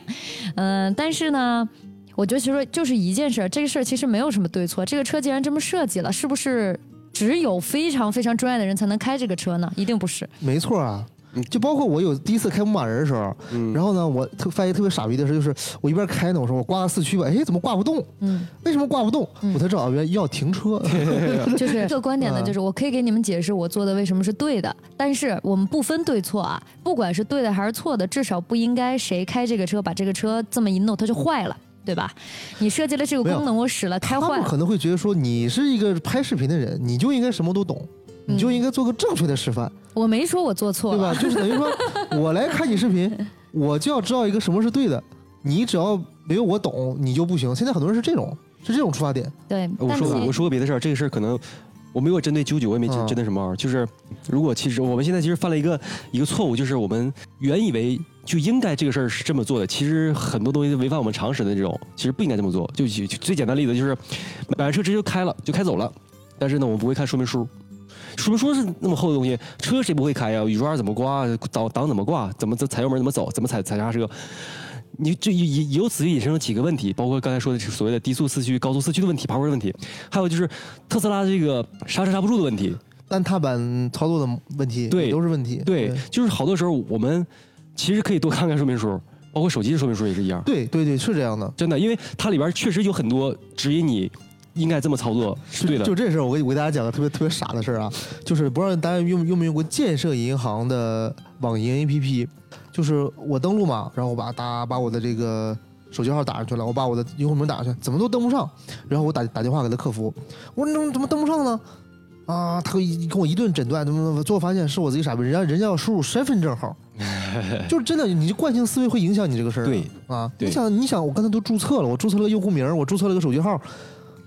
嗯、但是呢。我觉得其实就是一件事儿，这个事儿其实没有什么对错。这个车既然这么设计了，是不是只有非常非常专业的人才能开这个车呢？一定不是。
没错啊。就包括我有第一次开牧马人的时候，然后呢，我特发现特别傻逼的事，就是我一边开呢，我说我挂个四驱吧，哎，怎么挂不动？
嗯，
为什么挂不动？我才知道啊，原来要停车。
就是这个观点呢，
嗯
就是我可以给你们解释我做的为什么是对的，但是我们不分对错啊，不管是对的还是错的，至少不应该谁开这个车把这个车这么一弄它就坏了。对吧？你设计了这个功能，我使了开坏了
他们可，能会觉得说，你是一个拍视频的人，你就应该什么都懂，你就应该做个正确的示范，
我没说我做错
对吧？就是等于说，我来看你视频，我就要知道一个什么是对的，你只要没有我懂，你就不行。现在很多人是这种，是这种出发点。
对，
我说我说个别的事儿，这个事儿可能我没有针对九九，我也没针对什么啊，就是如果其实我们现在其实犯了一个一个错误，就是我们原以为就应该这个事儿是这么做的，其实很多东西违反我们常识的这种，其实不应该这么做。就就就最简单的例子就是买完车直接就开了，就开走了，但是呢，我们不会看说明书。说明书是那么厚的东西，车谁不会开呀？雨刷怎么挂？档档怎么挂？怎么踩油门怎么走？怎么踩踩刹车？你这由由此引申了几个问题，包括刚才说的所谓的低速四驱、高速四驱的问题、爬坡问题，还有就是特斯拉这个刹车刹不住的问题。
单踏板操作的问题，
对
都是问题。
对，就是好多时候我们其实可以多看看说明书，包括手机的说明书也是一样。
对对对，是这样的。
真的，因为它里边确实有很多指引你应该这么操作是对的。
就这事儿，我给我给大家讲个特别特别傻的事儿啊，就是不知道大家用用没用过建设银行的网银 APP，就是我登录嘛，然后我把打把我的这个手机号打上去了，我把我的用户名打上去，怎么都登不上，然后我打打电话给他客服，我说你怎么怎么登不上呢？啊，他一跟我一顿诊断，怎么怎么，最后发现是我自己傻逼，人家人家要输入身份证号，就是真的，你惯性思维会影响你这个事儿。
对
啊，
对
你想你想，我刚才都注册了，我注册了个用户名，我注册了个手机号，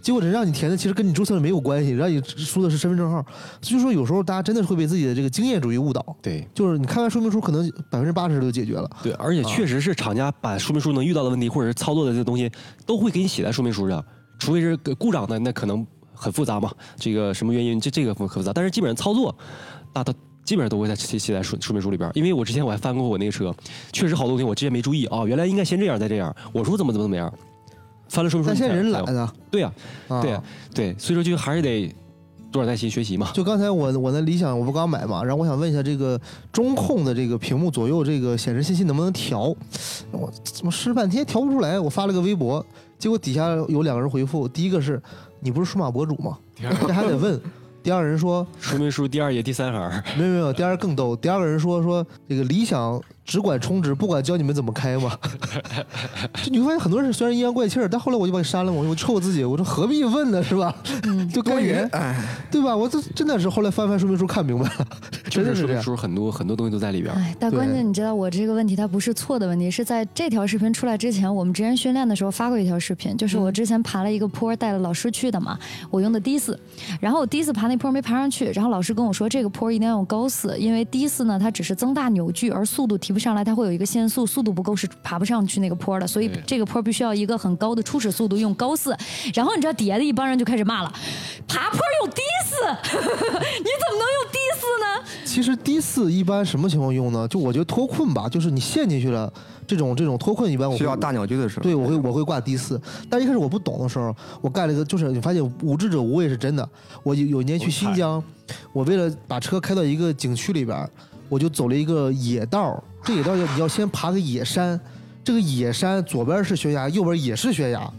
结果人让你填的其实跟你注册的没有关系，让你输的是身份证号。所以说有时候大家真的是会被自己的这个经验主义误导，
对
就是你看完说明书，可能百分之八十都解决了。
对，而且确实是厂家把说明书能遇到的问题，或者是操作的这个东西，都会给你写在说明书上，除非是故障的，那可能很复杂嘛，这个什么原因，这这个很复杂，但是基本上操作，大都基本上都会在写写在说说明书里边。因为我之前我还翻过我那个车，确实好多东西我之前没注意啊、原来应该先这样再这样，我说怎么怎么怎么样，翻了说明书
但现在人
才
懒啊，
对呀、
啊
对呀、对，所以说就还是得多少耐心学习嘛。
就刚才我我那理想我不刚买嘛，然后我想问一下这个中控的这个屏幕左右这个显示信息能不能调？我怎么试半天调不出来？我发了个微博，结果底下有两个人回复，第一个是你不是数码博主吗？这还得问。第二个人说
说明书第二页第三行，
没有没有，第二个更逗。第二个人说说这个理想只管充值，不管教你们怎么开嘛。就你会发现很多人虽然阴阳怪气儿，但后来我就把你删了嘛，我就臭我自己，我说何必问呢，是吧？就该人，
哎，
对吧？我这真的是后来翻翻说明书看明白了，
就
真的是这样。
说明书很多很多东西都在里边。
哎，但关键你知道，我这个问题它不是错的问题，是在这条视频出来之前，我们之前训练的时候发过一条视频，就是我之前爬了一个坡，带了老师去的嘛，我用的低四，然后我低四爬那坡没爬上去，然后老师跟我说这个坡一定要用高四，因为低四呢它只是增大扭矩，而速度提不上来，它会有一个限速，速度不够是爬不上去那个坡的，所以这个坡必须要一个很高的初始速度，用高四。然后你知道底下的一帮人就开始骂了，爬坡用低四，你怎么能用低四呢？
其实低四一般什么情况用呢？就我觉得脱困吧，就是你陷进去了，这种这种脱困一般我会
需要大鸟居的时候，
对，我会我会挂低四，但一开始我不懂的时候，我干了一个，就是你发现无知者无畏是真的。我有有一年去新疆，我为了把车开到一个景区里边，我就走了一个野道儿，这也道要你要先爬个野山，这个野山左边是悬崖，右边也是悬崖。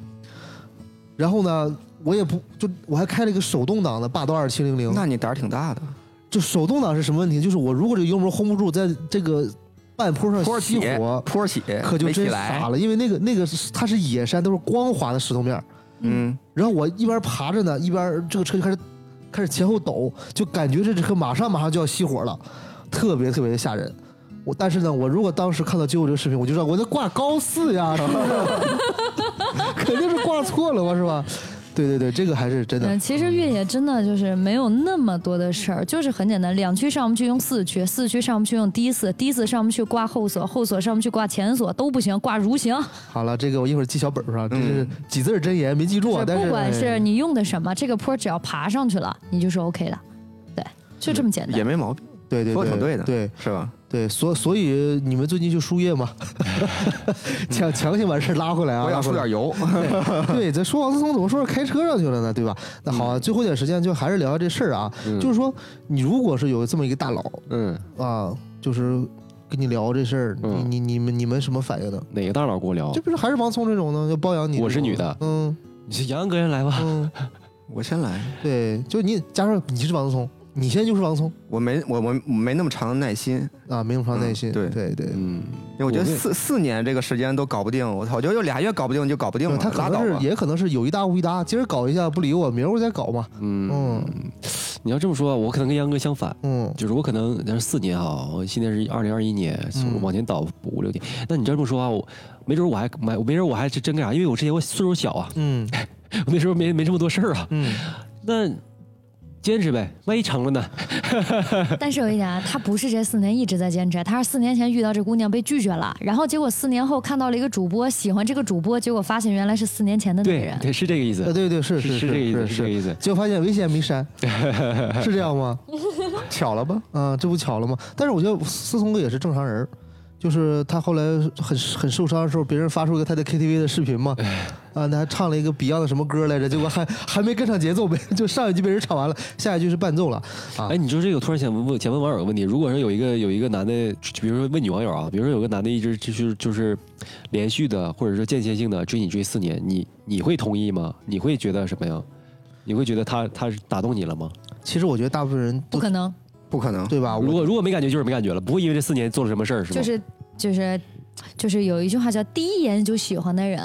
然后呢，我也不就我还开了一个手动挡的霸道二七零零，
那你胆儿挺大的。
就手动挡是什么问题？就是我如果这个油门 hold 不住，在这个半坡上
坡起
熄火，，
坡起，
可就真傻。了，因为那个那个是它是野山，都是光滑的石头面儿
嗯，
然后我一边爬着呢，一边这个车就开始开始前后抖，就感觉这车马上马上就要熄火了，特别特别的吓人。我但是呢，我如果当时看到最后这个视频，我就知道我在挂高四呀，是不是？肯定是挂错了嘛，是吧？对对对，这个还是真的
嗯，。其实越野真的就是没有那么多的事儿，就是很简单，两驱上不去用四驱，四驱上不去用低四，低四上不去挂后锁，后锁上不去挂前锁都不行，挂如行。
好了，这个我一会儿记小本儿上，这是几字儿真言没记住啊。但是
不管
哎
是你用的什么，这个坡只要爬上去了，你就是 OK 的。对，就这么简单。
也没毛病，
对对对
说对的
对
是吧？
对，所所以你们最近就输液嘛，强强行把事儿拉回来啊，
我想输点油。
对，咱说王思聪怎么说是开车上去了呢？对吧？那好、啊，最后一点时间就还是聊聊这事儿啊。就是说，你如果是有这么一个大佬
嗯，
啊，就是跟你聊这事儿，
嗯
你你你们你们什么反应呢？
哪个大佬跟我聊
这？不是还是王聪这种呢？要包养你？
我是女的
嗯
你是杨洋哥先来吧。
嗯，
我先来，
对，就你加上你是王思聪，你现在就是王聪
我没我我我没那么长的耐心，
啊，没那么长耐心。
嗯对
对对。
嗯，
因为我觉得
我
四四年这个时间都搞不定，我操，我觉得有俩月搞不定就搞不定了，
他可
拉倒吧。
能是也可能是有一搭无一搭，今儿搞一下不理我，明儿我再搞嘛。
嗯
嗯
你要这么说，我可能跟杨哥相反，
嗯
就是我可能那是四年啊，我现在是二零二一年，
嗯
往前倒五六年。那你这么说啊，我没准我还买，没准我还是真干啥，因为我之前我岁数小啊，
嗯
我那时候没没这么多事儿啊。
嗯，
那坚持呗，万一成了呢？
但是有一点啊，他不是这四年一直在坚持，他是四年前遇到这姑娘被拒绝了，然后结果四年后看到了一个主播，喜欢这个主播，结果发现原来是四年前的那个人。
对对，是这个意思
呃，。对对是
是
是
是这个意思
是
是这个意思
结果发现微信还没删，是这样吗？
巧了吧？
啊，这不巧了吗？但是我觉得思聪哥也是正常人儿，就是他后来很很受伤的时候，别人发出一个他在 KTV 的视频嘛，啊，那还唱了一个 Beyond 的什么歌来着？结果还还没跟上节奏，呗 就上一句被人唱完了，下一句是伴奏了啊
哎，。你说这个，我突然想问问，想问网友个问题：如果说有一个有一个男的，比如说问女网友啊，比如说有个男的一直就是就是连续的，或者说间歇性的追你追四年，你你会同意吗？你会觉得什么呀？你会觉得他他打动你了吗？
其实我觉得大部分人
不可能，
不可能，
对吧？我
如果如果没感觉就是没感觉了，不会因为这四年做了什么事儿是吗？
就是就是就是有一句话叫“第一眼就喜欢的人”，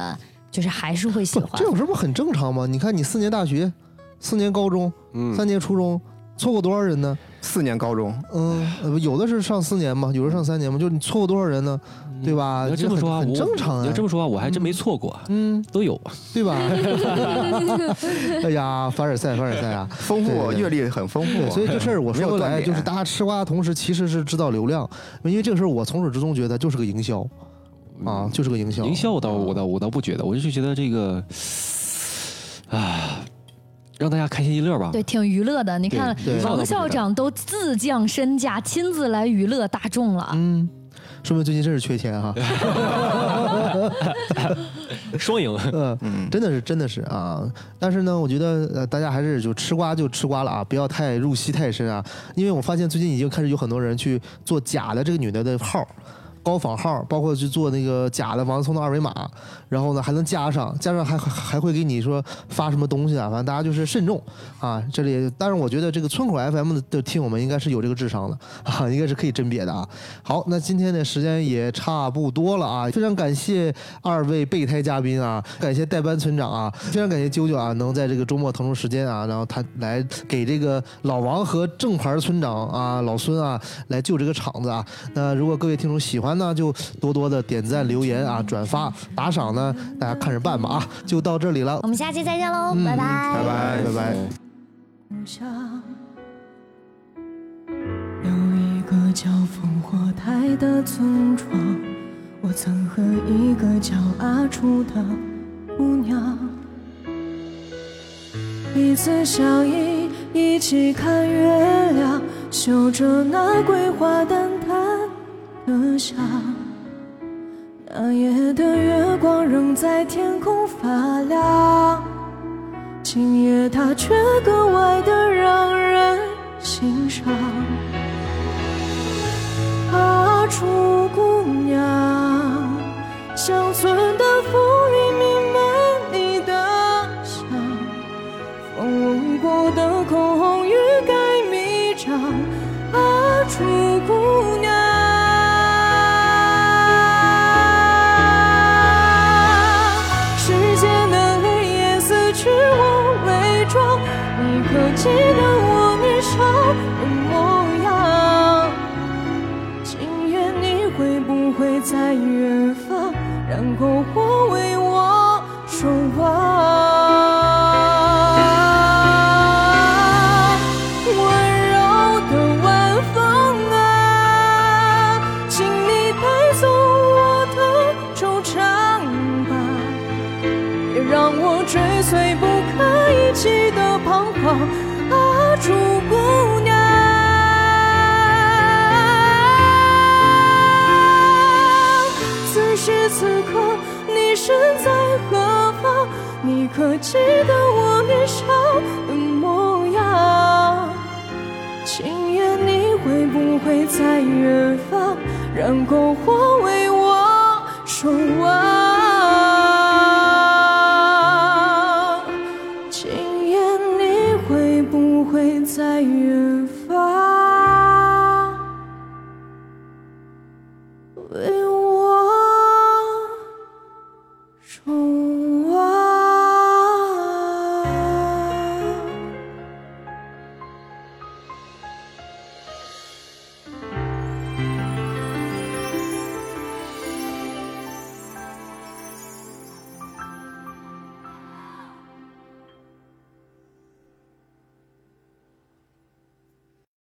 就是还是会喜欢
这。种事不很正常吗？你看你四年大学，四年高中，
嗯
三年初中，错过多少人呢？
四年高中，
嗯，呃有的是上四年嘛，有的上三年嘛，就是你错过多少人呢？对吧？
你要这么说啊，
很正常啊。
你要这么说啊，我还真没错过，
嗯，
都有。
对吧？哎呀，凡尔赛，凡尔赛啊！
丰富阅历很丰富，，
所以这事儿我
没有
说回来，就是大家吃瓜的同时，其实是制造流量，因为这个事儿我从始至终觉得就是个营销啊，就是个营销。
营销我倒我倒我倒不觉得，我就是觉得这个啊，让大家开心一乐吧。
对，挺娱乐的。你看王校长都自降身价，亲自来娱乐大众了。
嗯，说明最近真是缺钱哈。
双赢。
嗯，
嗯，
真的是真的是啊，但是呢，我觉得呃，大家还是就吃瓜就吃瓜了啊，不要太入戏太深啊，因为我发现最近已经开始有很多人去做假的这个女的的号。高仿号，包括去做那个假的王思聪的二维码，然后呢还能加上，加上还还会给你说发什么东西啊，反正大家就是慎重啊。这里，当然我觉得这个村口 FM 的的听友们应该是有这个智商的啊，应该是可以甄别的啊。好，那今天的时间也差不多了啊，非常感谢二位备胎嘉宾啊，感谢代班村长啊，非常感谢啾啾啊，能在这个周末腾出时间啊，然后他来给这个老王和正牌村长啊老孙啊来救这个场子啊。那如果各位听众喜欢呢，就多多的点赞、留言啊、转发、打赏呢，大家看着办吧啊。就到这里了
我，们下期再见喽，
嗯
拜拜，
拜拜
拜拜。
有一个叫烽火台的村庄，我曾和一个叫阿楚的姑娘彼此相依，一起看月亮，嗅着那桂花淡淡的香。那夜的月光仍在天空发亮。今夜它却格外的让人欣赏。阿楚姑娘，乡村啊，朱姑娘。此时此刻，你身在何方？你可记得我年少的模样？今夜你会不会在远方，让篝火为我守望？